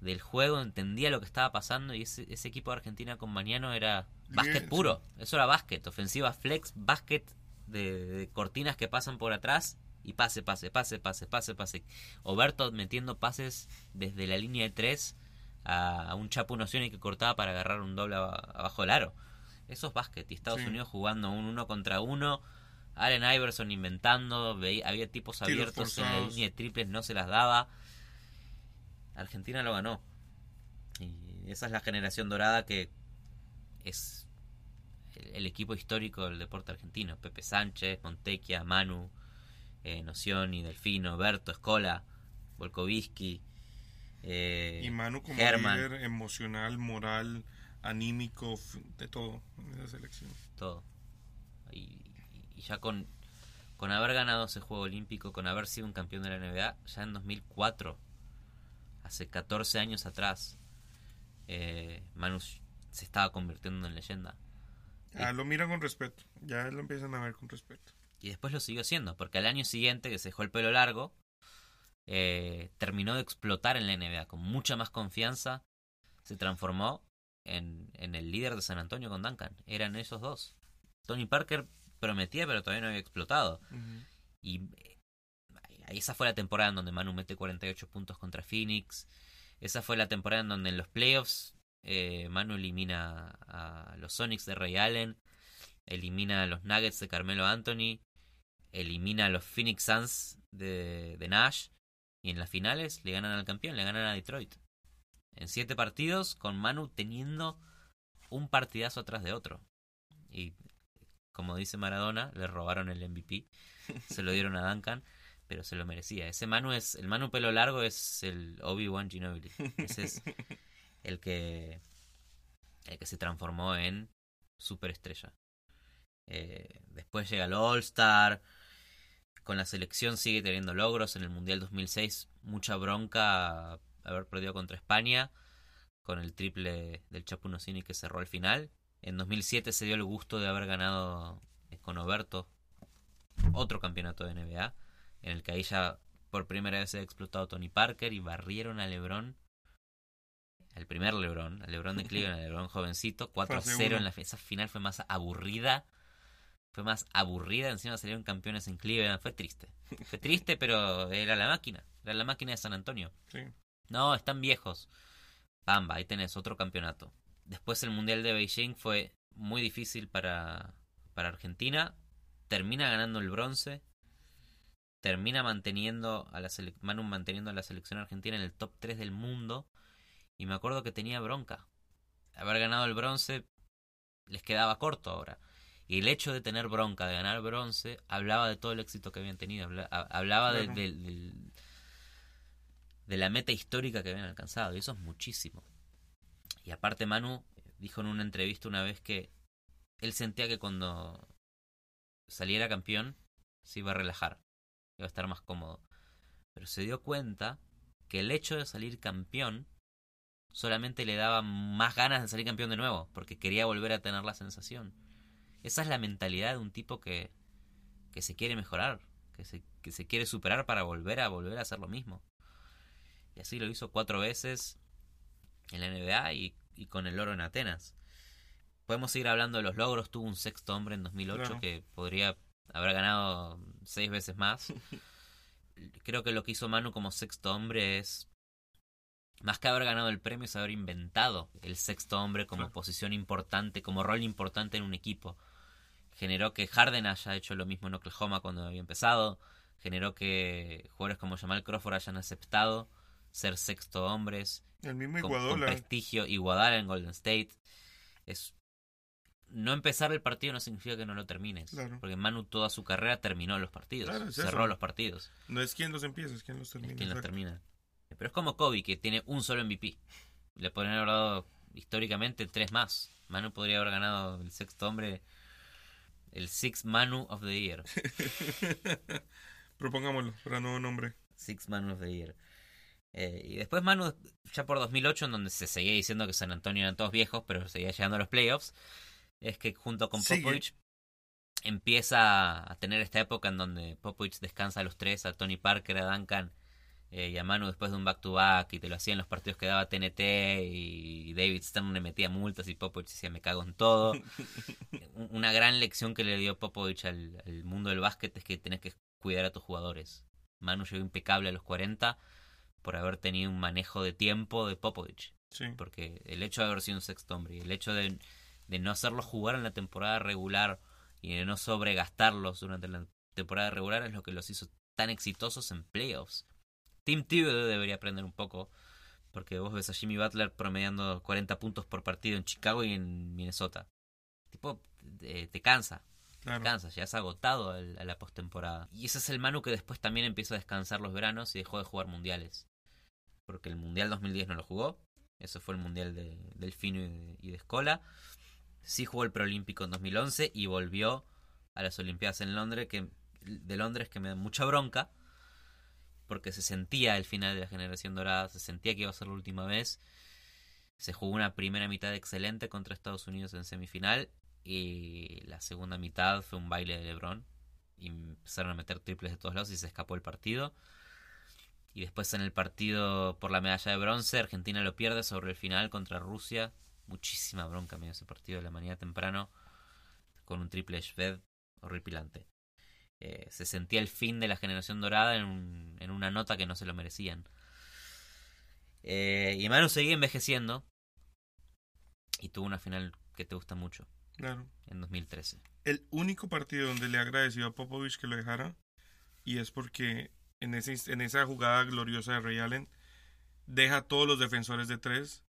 [SPEAKER 2] del juego, entendía lo que estaba pasando y ese, ese equipo de Argentina con Mañano era básquet puro. Eso era básquet, ofensiva flex, básquet de, de cortinas que pasan por atrás y pase, pase, pase, pase, pase, pase. Oberto metiendo pases desde la línea de 3 a, un Chapu Nocioni que cortaba para agarrar un doble abajo del aro. Eso es básquet. Y Estados Unidos jugando un uno contra uno. Allen Iverson inventando. había tipos abiertos en la línea de triples, no se las daba. Argentina lo ganó. Y esa es la generación dorada que es el, equipo histórico del deporte argentino. Pepe Sánchez, Montequia, Manu, eh, Nocioni, Delfino, Berto, Escola, Volkovitsky.
[SPEAKER 1] Eh, y Manu como líder emocional, moral, anímico, de todo en esa selección.
[SPEAKER 2] Todo. Y, ya con, con haber ganado ese juego olímpico, con haber sido un campeón de la NBA, ya en 2004, hace 14 años atrás, eh, Manu se estaba convirtiendo en leyenda.
[SPEAKER 1] Ah, lo miran con respeto, ya lo empiezan a ver con respeto.
[SPEAKER 2] Y después lo siguió haciendo, porque al año siguiente, que se dejó el pelo largo, eh, terminó de explotar en la NBA con mucha más confianza. Se transformó en, en, el líder de San Antonio con Duncan. Eran esos dos. Tony Parker prometía, pero todavía no había explotado. Y eh, esa fue la temporada en donde Manu mete 48 puntos contra Phoenix. Esa fue la temporada en donde en los playoffs eh, Manu elimina a los Sonics de Ray Allen. Elimina a los Nuggets de Carmelo Anthony elimina a los Phoenix Suns de, Nash y en las finales le ganan al campeón, le ganan a Detroit. En siete partidos con Manu teniendo un partidazo atrás de otro. Y como dice Maradona, le robaron el MVP, (laughs) se lo dieron a Duncan, pero se lo merecía. Ese Manu es, el Manu pelo largo es el Obi-Wan Ginobili. Ese es (laughs) el que, el que se transformó en superestrella. Eh, después llega el All-Star, con la selección sigue teniendo logros. En el Mundial 2006, mucha bronca haber perdido contra España, con el triple del Chapunocini que cerró al final. En 2007 se dio el gusto de haber ganado eh, con Oberto otro campeonato de NBA, en el que ahí ya por primera vez se ha explotado Tony Parker y barrieron a LeBron. El primer LeBron, el LeBron de Cleveland, el LeBron jovencito, (laughs) 4-0 en la esa final fue más aburrida fue más aburrida, encima salieron campeones en Cleveland, fue triste. Fue triste, pero era la máquina, era la máquina de San Antonio. No, están viejos. Pamba, ahí tenés otro campeonato. Después el Mundial de Beijing fue muy difícil para, para Argentina. Termina ganando el bronce. Termina manteniendo a la Manu manteniendo a la selección argentina en el top 3 del mundo. Y me acuerdo que tenía bronca. Haber ganado el bronce les quedaba corto ahora. Y el hecho de tener bronca, de ganar bronce, hablaba de todo el éxito que habían tenido, hablaba de, de, la meta histórica que habían alcanzado, y eso es muchísimo. Y aparte Manu dijo en una entrevista una vez que él sentía que cuando saliera campeón se iba a relajar, iba a estar más cómodo. Pero se dio cuenta que el hecho de salir campeón solamente le daba más ganas de salir campeón de nuevo, porque quería volver a tener la sensación. Esa es la mentalidad de un tipo que, que se quiere mejorar, que se, que se quiere superar para volver a volver a hacer lo mismo. Y así lo hizo cuatro veces en la NBA y, con el oro en Atenas. Podemos seguir hablando de los logros. Tuvo un sexto hombre en 2008 que podría haber ganado seis veces más. (laughs) Creo que lo que hizo Manu como sexto hombre es más que haber ganado el premio es haber inventado el sexto hombre como posición importante, como rol importante en un equipo. Generó que Harden haya hecho lo mismo en Oklahoma cuando había empezado. Generó que jugadores como Jamal Crawford hayan aceptado ser sexto hombres.
[SPEAKER 1] El mismo
[SPEAKER 2] con, con prestigio. Iguadala en Golden State. Es no empezar el partido no significa que no lo termines. Porque Manu toda su carrera terminó los partidos. cerró los partidos.
[SPEAKER 1] No es quien los empieza, es quien los termina.
[SPEAKER 2] Es quien los termina. Pero es como Kobe, que tiene un solo MVP. Le podrían haber dado históricamente tres más. Manu podría haber ganado el sexto hombre, el Six Manu of the Year. (laughs)
[SPEAKER 1] Propongámoslo para nuevo nombre.
[SPEAKER 2] Six Manu of the Year. Eh, y después Manu, ya por 2008, en donde se seguía diciendo que San Antonio eran todos viejos, pero seguía llegando a los playoffs, es que junto con Popovich empieza a tener esta época en donde Popovich descansa a los tres, a Tony Parker, a Duncan eh, y a Manu después de un back-to-back y te lo hacía en los partidos que daba TNT y David Stern le metía multas y Popovich decía me cago en todo. (laughs) Una gran lección que le dio Popovich al, mundo del básquet es que tenés que cuidar a tus jugadores. Manu llegó impecable a los 40 por haber tenido un manejo de tiempo de Popovich.
[SPEAKER 1] Sí.
[SPEAKER 2] Porque el hecho de haber sido un sexto hombre y el hecho de, de no hacerlos jugar en la temporada regular y de no sobregastarlos durante la temporada regular es lo que los hizo tan exitosos en playoffs. Team Thibodeau debería aprender un poco, porque vos ves a Jimmy Butler promediando 40 puntos por partido en Chicago y en Minnesota. Tipo, te, te cansa,
[SPEAKER 1] Claro.
[SPEAKER 2] cansa, ya has agotado a la postemporada. Y ese es el Manu que después también empieza a descansar los veranos y dejó de jugar mundiales. Porque el Mundial 2010 no lo jugó, eso fue el Mundial de, del Fino y de, y de Escola. Sí jugó el Preolímpico en 2011 y volvió a las Olimpiadas en Londres, que, de Londres que me da mucha bronca, porque se sentía el final de la generación dorada, se sentía que iba a ser la última vez. Se jugó una primera mitad excelente contra Estados Unidos en semifinal y la segunda mitad fue un baile de LeBron y empezaron a meter triples de todos lados y se escapó el partido. Y después en el partido por la medalla de bronce, Argentina lo pierde sobre el final contra Rusia. Muchísima bronca medio ese partido de la mañana temprano con un triple Shved horripilante. Eh, se sentía el fin de la generación dorada en, un- en una nota que no se lo merecían. Eh, y Manu seguía envejeciendo y tuvo una final que te gusta mucho
[SPEAKER 1] Claro.
[SPEAKER 2] en 2013.
[SPEAKER 1] El único partido donde le agradeció a Popovich que lo dejara, y es porque en, ese, en esa jugada gloriosa de Ray Allen, deja a todos los defensores de tres,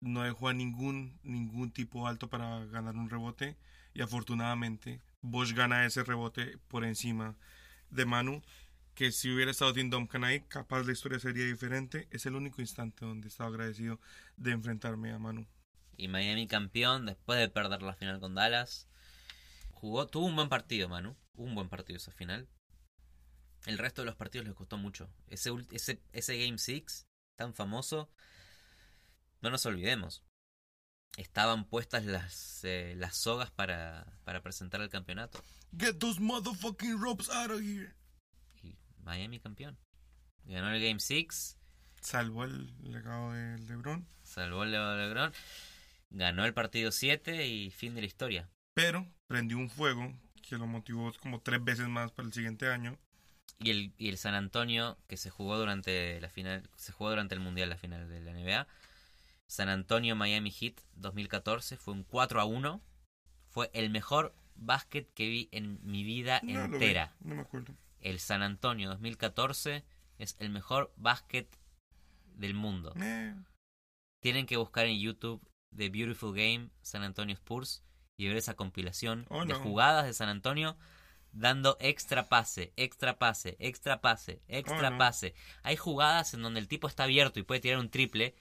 [SPEAKER 1] no dejó a ningún, ningún tipo alto para ganar un rebote, y afortunadamente Bosch gana ese rebote por encima de Manu, que si hubiera estado Tim Duncan ahí, capaz la historia sería diferente. Es el único instante donde estaba agradecido de enfrentarme a Manu.
[SPEAKER 2] Y Miami campeón después de perder la final con Dallas. Jugó, tuvo un buen partido, Manu. Un buen partido esa final. El resto de los partidos les costó mucho. Ese, ese, ese Game 6, tan famoso, no nos olvidemos. Estaban puestas las, eh, las sogas para, para presentar el campeonato.
[SPEAKER 1] Get those motherfucking ropes out of here.
[SPEAKER 2] Y Miami campeón. Ganó el Game 6,
[SPEAKER 1] Salvó el legado de LeBron.
[SPEAKER 2] salvó el Leo LeBron, ganó el partido 7 y fin de la historia.
[SPEAKER 1] pero prendió un fuego que lo motivó como tres veces más para el siguiente año.
[SPEAKER 2] Y el, y el San Antonio, que se jugó durante la final, se jugó durante el Mundial, la final de la NBA. San Antonio Miami Heat 2014 fue un 4 a 1. Fue el mejor básquet que vi en mi vida
[SPEAKER 1] No lo vi,
[SPEAKER 2] entera.
[SPEAKER 1] no me acuerdo.
[SPEAKER 2] El San Antonio 2014 es el mejor básquet del mundo.
[SPEAKER 1] Eh,
[SPEAKER 2] Tienen que buscar en YouTube The Beautiful Game San Antonio Spurs y ver esa compilación
[SPEAKER 1] Oh,
[SPEAKER 2] de jugadas de San Antonio dando extra pase, extra pase, extra pase, extra
[SPEAKER 1] Oh, no.
[SPEAKER 2] pase. Hay jugadas en donde el tipo está abierto y puede tirar un triple,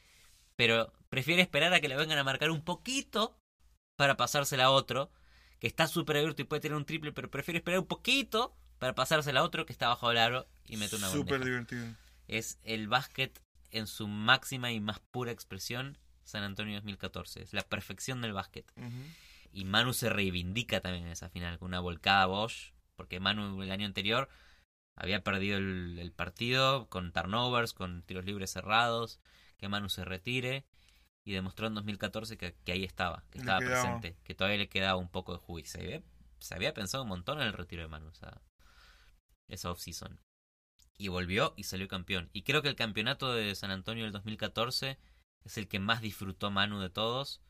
[SPEAKER 2] pero prefiere esperar a que le vengan a marcar un poquito para pasársela a otro, que está súper abierto y puede tirar un triple, pero prefiere esperar un poquito para pasársela a otro que está bajo el aro y mete una
[SPEAKER 1] Súper
[SPEAKER 2] bandeja
[SPEAKER 1] divertido.
[SPEAKER 2] es el básquet en su máxima y más pura expresión San Antonio 2014. Es la perfección del básquet. Y Manu se reivindica también en esa final con una volcada Bosch, porque Manu el año anterior había perdido el, el partido con turnovers, con tiros libres cerrados, que Manu se retire y demostró en 2014 que, que ahí estaba, que estaba presente, que todavía le quedaba un poco de juicio. Se había, se había pensado un montón en el retiro de Manu esa, esa off-season. Y volvió y salió campeón. Y creo que el campeonato de San Antonio del 2014 es el que más disfrutó Manu de todos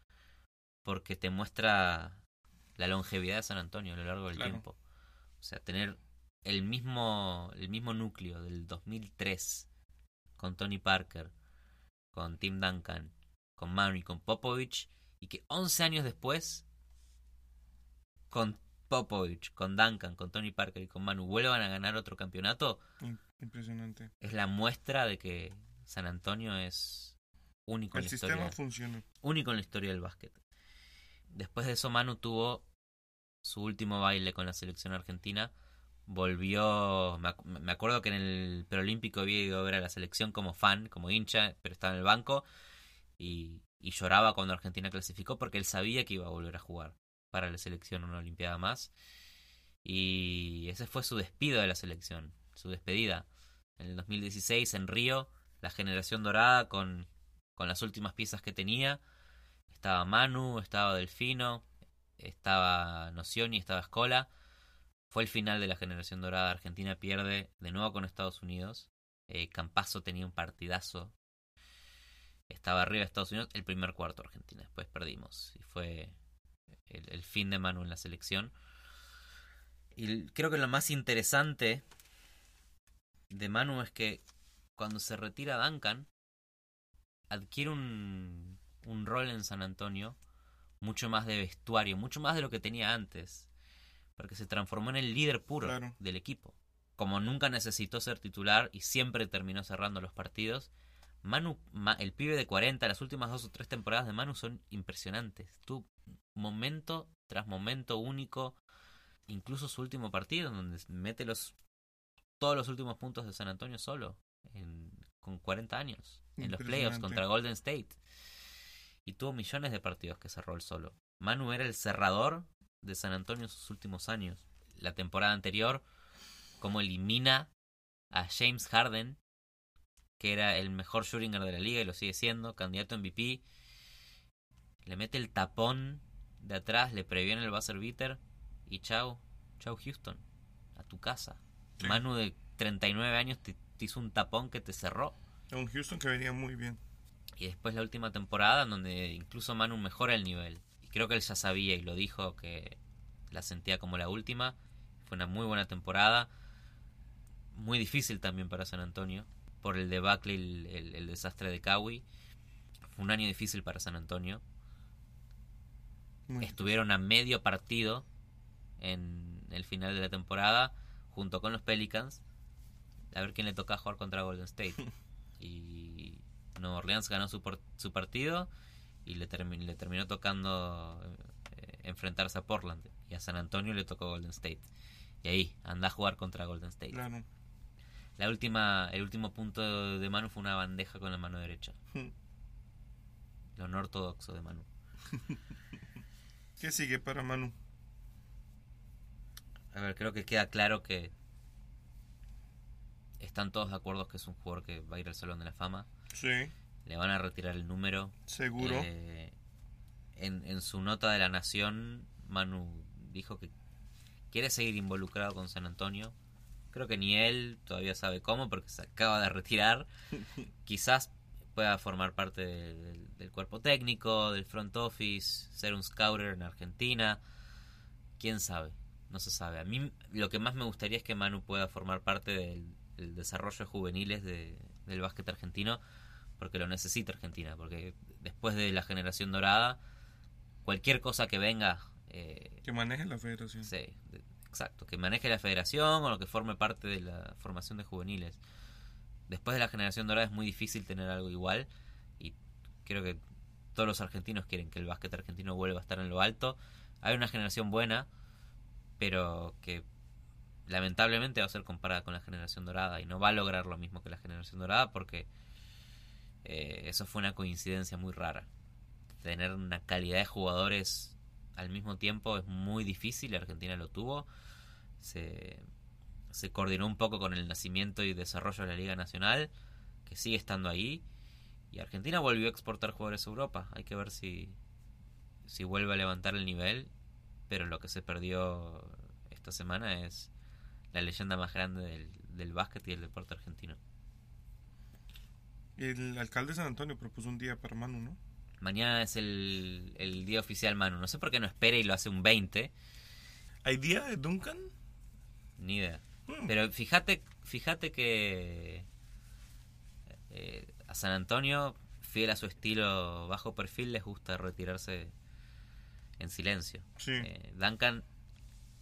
[SPEAKER 2] porque te muestra la longevidad de San Antonio a lo largo del
[SPEAKER 1] Claro.
[SPEAKER 2] tiempo. O sea, tener el mismo, el mismo núcleo del 2003 con Tony Parker, con Tim Duncan, con Manu y con Popovich, y que 11 años después, con Popovich, con Duncan, con Tony Parker y con Manu vuelvan a ganar otro campeonato,
[SPEAKER 1] Im- Impresionante.
[SPEAKER 2] es la muestra de que San Antonio es único en la historia
[SPEAKER 1] sistema funciona.
[SPEAKER 2] único en la historia del básquet. Después de eso, Manu tuvo su último baile con la selección argentina. Volvió. Me, me acuerdo que en el Preolímpico había ido a ver a la selección como fan, como hincha, pero estaba en el banco. Y, y lloraba cuando Argentina clasificó porque él sabía que iba a volver a jugar para la selección una Olimpiada más. Y ese fue su despido de la selección, su despedida. En el 2016 en Río, la generación dorada con, con las últimas piezas que tenía. Estaba Manu, estaba Delfino, estaba Nocioni, estaba Escola. Fue el final de la generación dorada. Argentina pierde de nuevo con Estados Unidos. Eh, tenía un partidazo. estaba arriba de Estados Unidos el primer cuarto Argentina. Después perdimos y fue el, el fin de Manu en la selección. Y creo que lo más interesante de Manu es que cuando se retira Duncan, adquiere un, un rol en San Antonio mucho más de vestuario, mucho más de lo que tenía antes. Porque se transformó en el líder puro
[SPEAKER 1] Claro.
[SPEAKER 2] del equipo. Como nunca necesitó ser titular y siempre terminó cerrando los partidos, Manu, Ma- el pibe de 40, las últimas dos o tres temporadas de Manu son impresionantes. Tú, momento tras momento único, incluso su último partido, donde mete los todos los últimos puntos de San Antonio solo, en- con 40 años, en los playoffs contra Golden State. Y tuvo millones de partidos que cerró él solo. Manu era el cerrador de San Antonio en sus últimos años. La temporada anterior, como elimina a James Harden, que era el mejor shootinger de la liga y lo sigue siendo, candidato a MVP. Le mete el tapón de atrás, le previene el buzzer beater y chao, chao Houston, a tu casa.
[SPEAKER 1] Sí.
[SPEAKER 2] Manu de 39 años te, te hizo un tapón que te cerró.
[SPEAKER 1] Un Houston que venía muy bien.
[SPEAKER 2] Y después la última temporada donde incluso Manu mejora el nivel. Creo que él ya sabía y lo dijo que la sentía como la última. Fue una muy buena temporada. Muy difícil también para San Antonio. Por el debacle y el, el- el desastre de Kawi. Fue un año difícil para San Antonio.
[SPEAKER 1] Muy
[SPEAKER 2] Estuvieron a medio partido en el final de la temporada junto con los Pelicans a ver quién le toca jugar contra Golden State. (laughs) Y Nueva Orleans ganó su, por- su partido y le, termi- le terminó tocando eh, enfrentarse a Portland. Y a San Antonio le tocó Golden State. Y ahí, anda a jugar contra Golden State.
[SPEAKER 1] Claro.
[SPEAKER 2] La última, el último punto de Manu fue una bandeja con la mano derecha. Lo no ortodoxo de Manu. (laughs)
[SPEAKER 1] ¿Qué sigue para Manu?
[SPEAKER 2] A ver, creo que queda claro que están todos de acuerdo que es un jugador que va a ir al Salón de la Fama.
[SPEAKER 1] Sí,
[SPEAKER 2] Le van a retirar el número.
[SPEAKER 1] seguro.
[SPEAKER 2] Eh, en, en su nota de la Nación, Manu dijo que quiere seguir involucrado con San Antonio. Creo que ni él todavía sabe cómo porque se acaba de retirar. (laughs) Quizás pueda formar parte de- del, del cuerpo técnico, del front office, ser un scouter en Argentina. ¿Quién sabe? No se sabe. A mí lo que más me gustaría es que Manu pueda formar parte del, del desarrollo de juveniles de- del básquet argentino porque lo necesita Argentina, porque después de la generación dorada, cualquier cosa que venga, eh,
[SPEAKER 1] Que maneje la federación.
[SPEAKER 2] sí, exacto, que maneje la federación o lo que forme parte de la formación de juveniles. Después de la generación dorada es muy difícil tener algo igual y creo que todos los argentinos quieren que el básquet argentino vuelva a estar en lo alto. Hay una generación buena, pero que lamentablemente va a ser comparada con la generación dorada y no va a lograr lo mismo que la generación dorada porque eh, eso fue una coincidencia muy rara. Tener una calidad de jugadores al mismo tiempo es muy difícil, Argentina lo tuvo. Se, se coordinó un poco con el nacimiento y desarrollo de la Liga Nacional, que sigue estando ahí. Y Argentina volvió a exportar jugadores a Europa. Hay que ver si, si vuelve a levantar el nivel. Pero lo que se perdió esta semana es la leyenda más grande del, del básquet y del deporte argentino.
[SPEAKER 1] El alcalde de San Antonio propuso un día para Manu, ¿no?
[SPEAKER 2] Mañana es el, el día oficial Manu. No sé por qué no espera y lo hace un 20.
[SPEAKER 1] ¿Hay día de Duncan?
[SPEAKER 2] Ni idea.
[SPEAKER 1] Hmm.
[SPEAKER 2] Pero fíjate, fíjate que eh, a San Antonio, fiel a su estilo bajo perfil, les gusta retirarse en silencio.
[SPEAKER 1] Sí,
[SPEAKER 2] Eh, Duncan,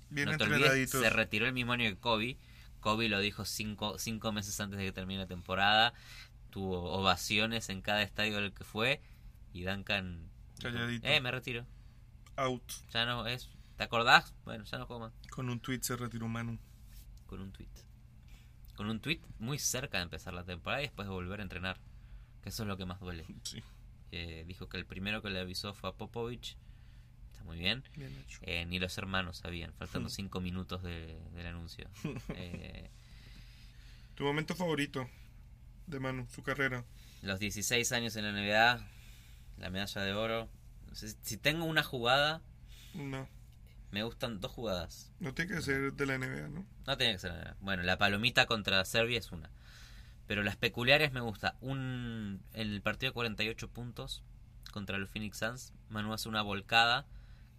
[SPEAKER 1] bien
[SPEAKER 2] no te olvides,
[SPEAKER 1] entrenaditos.
[SPEAKER 2] se retiró el mismo año que Kobe. Kobe lo dijo cinco, cinco meses antes de que termine la temporada. Tuvo ovaciones en cada estadio al que fue. Y Duncan...
[SPEAKER 1] Calladito.
[SPEAKER 2] eh, me retiro.
[SPEAKER 1] Out.
[SPEAKER 2] Ya no es... ¿Te acordás? Bueno, ya no más.
[SPEAKER 1] Con un tweet se retiró Manu.
[SPEAKER 2] Con un tweet. Con un tweet muy cerca de empezar la temporada y después de volver a entrenar. Que eso es lo que más duele. (laughs)
[SPEAKER 1] Sí,
[SPEAKER 2] Eh, dijo que el primero que le avisó fue a Popovich. Está muy bien.
[SPEAKER 1] bien hecho.
[SPEAKER 2] Eh, ni los hermanos sabían, faltando (laughs) cinco minutos de- del anuncio. (laughs) Eh,
[SPEAKER 1] ¿Tu momento favorito de Manu, su carrera?
[SPEAKER 2] los 16 años en la NBA, la medalla de oro. Si tengo una jugada,
[SPEAKER 1] No,
[SPEAKER 2] me gustan dos jugadas.
[SPEAKER 1] no tiene que ser de la NBA, ¿no?
[SPEAKER 2] No tenía que ser la NBA. Bueno, la palomita contra Serbia es una. Pero las peculiares me gusta. Un, en el partido de 48 puntos contra los Phoenix Suns, Manu hace una volcada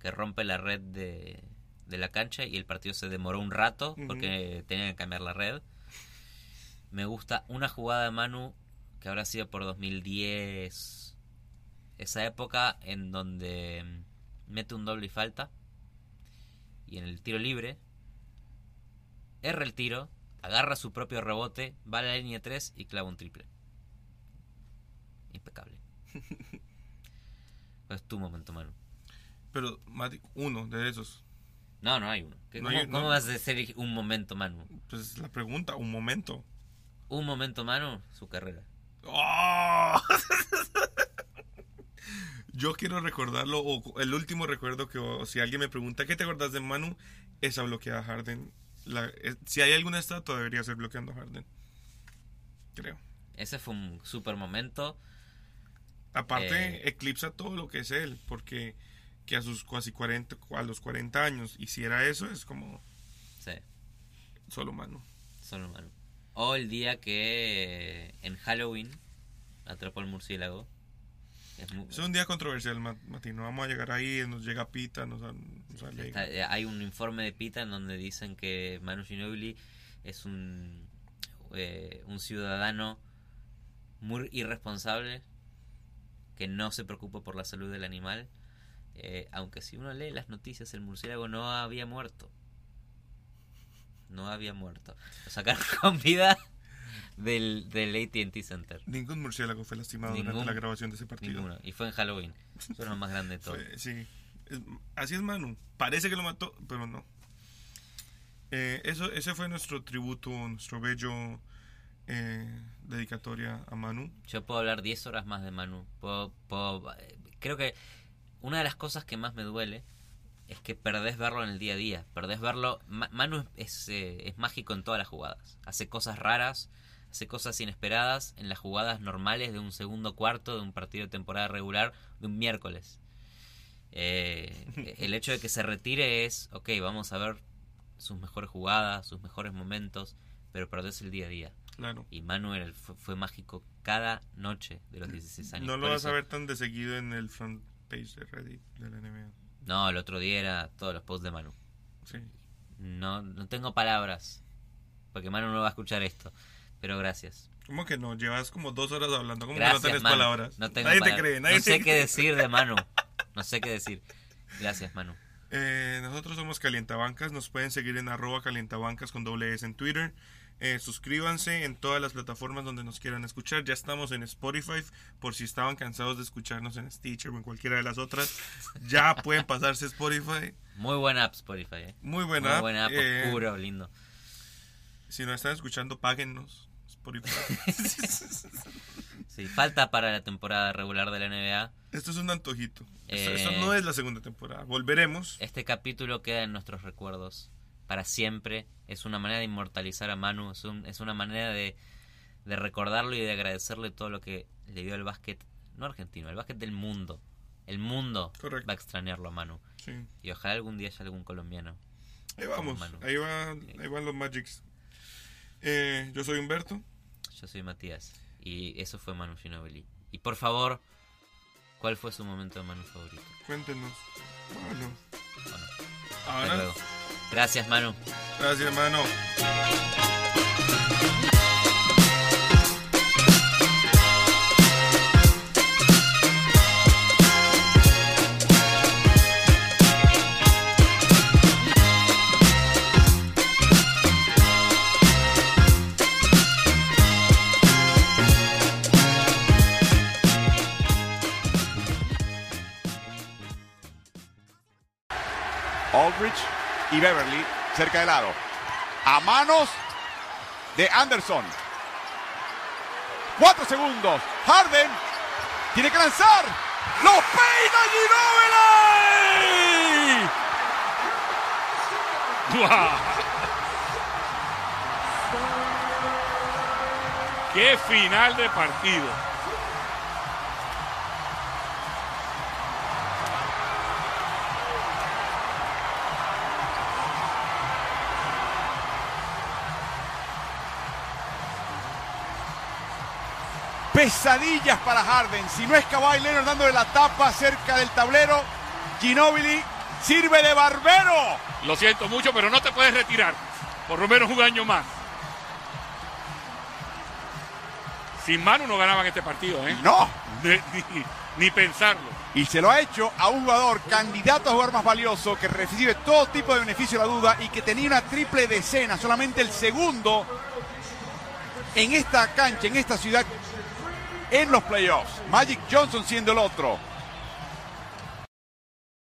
[SPEAKER 2] que rompe la red de, de la cancha y el partido se demoró un rato porque tenían que cambiar la red. Me gusta una jugada de Manu que habrá sido por 2010, esa época en donde mete un doble y falta y en el tiro libre erra el tiro, agarra su propio rebote, va a la línea 3 y clava un triple. Impecable. (laughs) es tu momento, Manu.
[SPEAKER 1] Pero, Mati, uno de esos.
[SPEAKER 2] No, no hay uno.
[SPEAKER 1] No
[SPEAKER 2] ¿Cómo,
[SPEAKER 1] hay-
[SPEAKER 2] cómo
[SPEAKER 1] no.
[SPEAKER 2] vas a decir un momento, Manu?
[SPEAKER 1] Pues la pregunta, un momento.
[SPEAKER 2] Un momento, Manu, su carrera.
[SPEAKER 1] ¡Oh! (laughs) Yo quiero recordarlo, o el último recuerdo que o si alguien me pregunta ¿qué te acordás de Manu? Esa bloqueada a Harden. La- es- si hay alguna estatua debería ser bloqueando a Harden. Creo.
[SPEAKER 2] Ese fue un super momento.
[SPEAKER 1] Aparte,
[SPEAKER 2] Eh.
[SPEAKER 1] eclipsa todo lo que es él, porque que a sus casi 40, a los 40 años hiciera eso es como
[SPEAKER 2] Sí,
[SPEAKER 1] solo Manu.
[SPEAKER 2] solo Manu. O el día que eh, en Halloween atrapó el murciélago. Es muy-
[SPEAKER 1] Es un día controversial, Ma- Mati. No vamos a llegar ahí, nos llega Pita, nos, nos alega.
[SPEAKER 2] Está- eh, hay un informe de Pita en donde dicen que Manu Ginobili es un, eh, un ciudadano muy irresponsable que no se preocupa por la salud del animal. eh, aunque si uno lee las noticias, el murciélago no había muerto. No había muerto. Lo sacaron (laughs) con vida del, del ATT Center.
[SPEAKER 1] Ningún murciélago fue lastimado
[SPEAKER 2] Ningún-
[SPEAKER 1] durante la grabación de ese partido.
[SPEAKER 2] Ninguno. Y fue en Halloween. (laughs) Eso es lo más grande de todo.
[SPEAKER 1] Fue- sí. Es- así es Manu. Parece que lo mató, pero no. Eh, eso, ese fue nuestro tributo, nuestro bello eh, dedicatoria a Manu.
[SPEAKER 2] Yo puedo hablar 10 horas más de Manu. Puedo- puedo- eh, creo que una de las cosas que más me duele es que perdés verlo en el día a día. Perdés verlo. Ma- Manu es, eh, es mágico en todas las jugadas. Hace cosas raras, hace cosas inesperadas en las jugadas normales de un segundo cuarto, de un partido de temporada regular, de un miércoles. Eh, (laughs) el hecho de que se retire es, ok, vamos a ver sus mejores jugadas, sus mejores momentos, pero perdés el día a día.
[SPEAKER 1] Claro.
[SPEAKER 2] Y Manuel fue, fue mágico cada noche de los 16 años.
[SPEAKER 1] No lo
[SPEAKER 2] Por
[SPEAKER 1] vas a ver tan de seguido en el front page de Reddit de la NBA.
[SPEAKER 2] No, el otro día era todos los posts de Manu.
[SPEAKER 1] Sí.
[SPEAKER 2] No, no tengo palabras. Porque Manu no va a escuchar esto. Pero gracias.
[SPEAKER 1] ¿Cómo que no? Llevas como dos horas hablando. ¿Cómo
[SPEAKER 2] Gracias,
[SPEAKER 1] que no tienes
[SPEAKER 2] Manu.
[SPEAKER 1] palabras?
[SPEAKER 2] No tengo
[SPEAKER 1] nadie te cree. Nadie
[SPEAKER 2] no
[SPEAKER 1] te
[SPEAKER 2] sé qué decir de Manu. (laughs) No sé qué decir. Gracias, Manu.
[SPEAKER 1] Eh, nosotros somos Calientabancas, nos pueden seguir en arroba calientabancas con doble S en Twitter. Eh, suscríbanse en todas las plataformas donde nos quieran escuchar. Ya estamos en Spotify, por si estaban cansados de escucharnos en Stitcher o en cualquiera de las otras. Ya (laughs) pueden pasarse a Spotify.
[SPEAKER 2] Muy buena app Spotify, eh.
[SPEAKER 1] Muy buena.
[SPEAKER 2] Muy
[SPEAKER 1] app.
[SPEAKER 2] buena app,
[SPEAKER 1] Eh,
[SPEAKER 2] lindo.
[SPEAKER 1] si nos están escuchando, páguennos. Spotify. (laughs)
[SPEAKER 2] Sí, falta para la temporada regular de la NBA.
[SPEAKER 1] Esto es un antojito. Esto,
[SPEAKER 2] Eh,
[SPEAKER 1] esto no es la segunda temporada. Volveremos.
[SPEAKER 2] Este capítulo queda en nuestros recuerdos para siempre. Es una manera de inmortalizar a Manu, es, un- es una manera de, de recordarlo y de agradecerle todo lo que le dio al básquet, no argentino, el básquet del mundo. El mundo
[SPEAKER 1] Correcto.
[SPEAKER 2] va a extrañarlo a Manu.
[SPEAKER 1] Sí.
[SPEAKER 2] Y ojalá algún día haya algún colombiano.
[SPEAKER 1] Ahí vamos.
[SPEAKER 2] Manu.
[SPEAKER 1] Ahí, va, ahí van los Magics. Eh, yo soy Humberto.
[SPEAKER 2] Yo soy Matías. Y eso fue Manu Ginobili. Y por favor, ¿cuál fue su momento de Manu favorito?
[SPEAKER 1] Cuéntenos. Bueno.
[SPEAKER 2] Bueno, hasta luego. Gracias, Manu.
[SPEAKER 1] Gracias, hermano.
[SPEAKER 3] Cerca del aro. A manos de Anderson. Cuatro segundos. Harden tiene que lanzar. ¡Lo peina Ginobili!
[SPEAKER 4] ¡Guau! ¡Qué final de partido!
[SPEAKER 3] Pesadillas para Harden. Si no es Kawhi Leonard dándole la tapa cerca del tablero, Ginobili sirve de barbero.
[SPEAKER 4] Lo siento mucho, pero no te puedes retirar. Por lo menos un año más. Sin Manu no ganaban este partido, ¿eh?
[SPEAKER 3] No.
[SPEAKER 4] Ni, (laughs) ni- ni pensarlo.
[SPEAKER 3] Y se lo ha hecho a un jugador candidato a jugar más valioso, que recibe todo tipo de beneficio la duda y que tenía una triple decena, solamente el segundo en esta cancha, en esta ciudad, en los playoffs. Magic Johnson siendo el otro.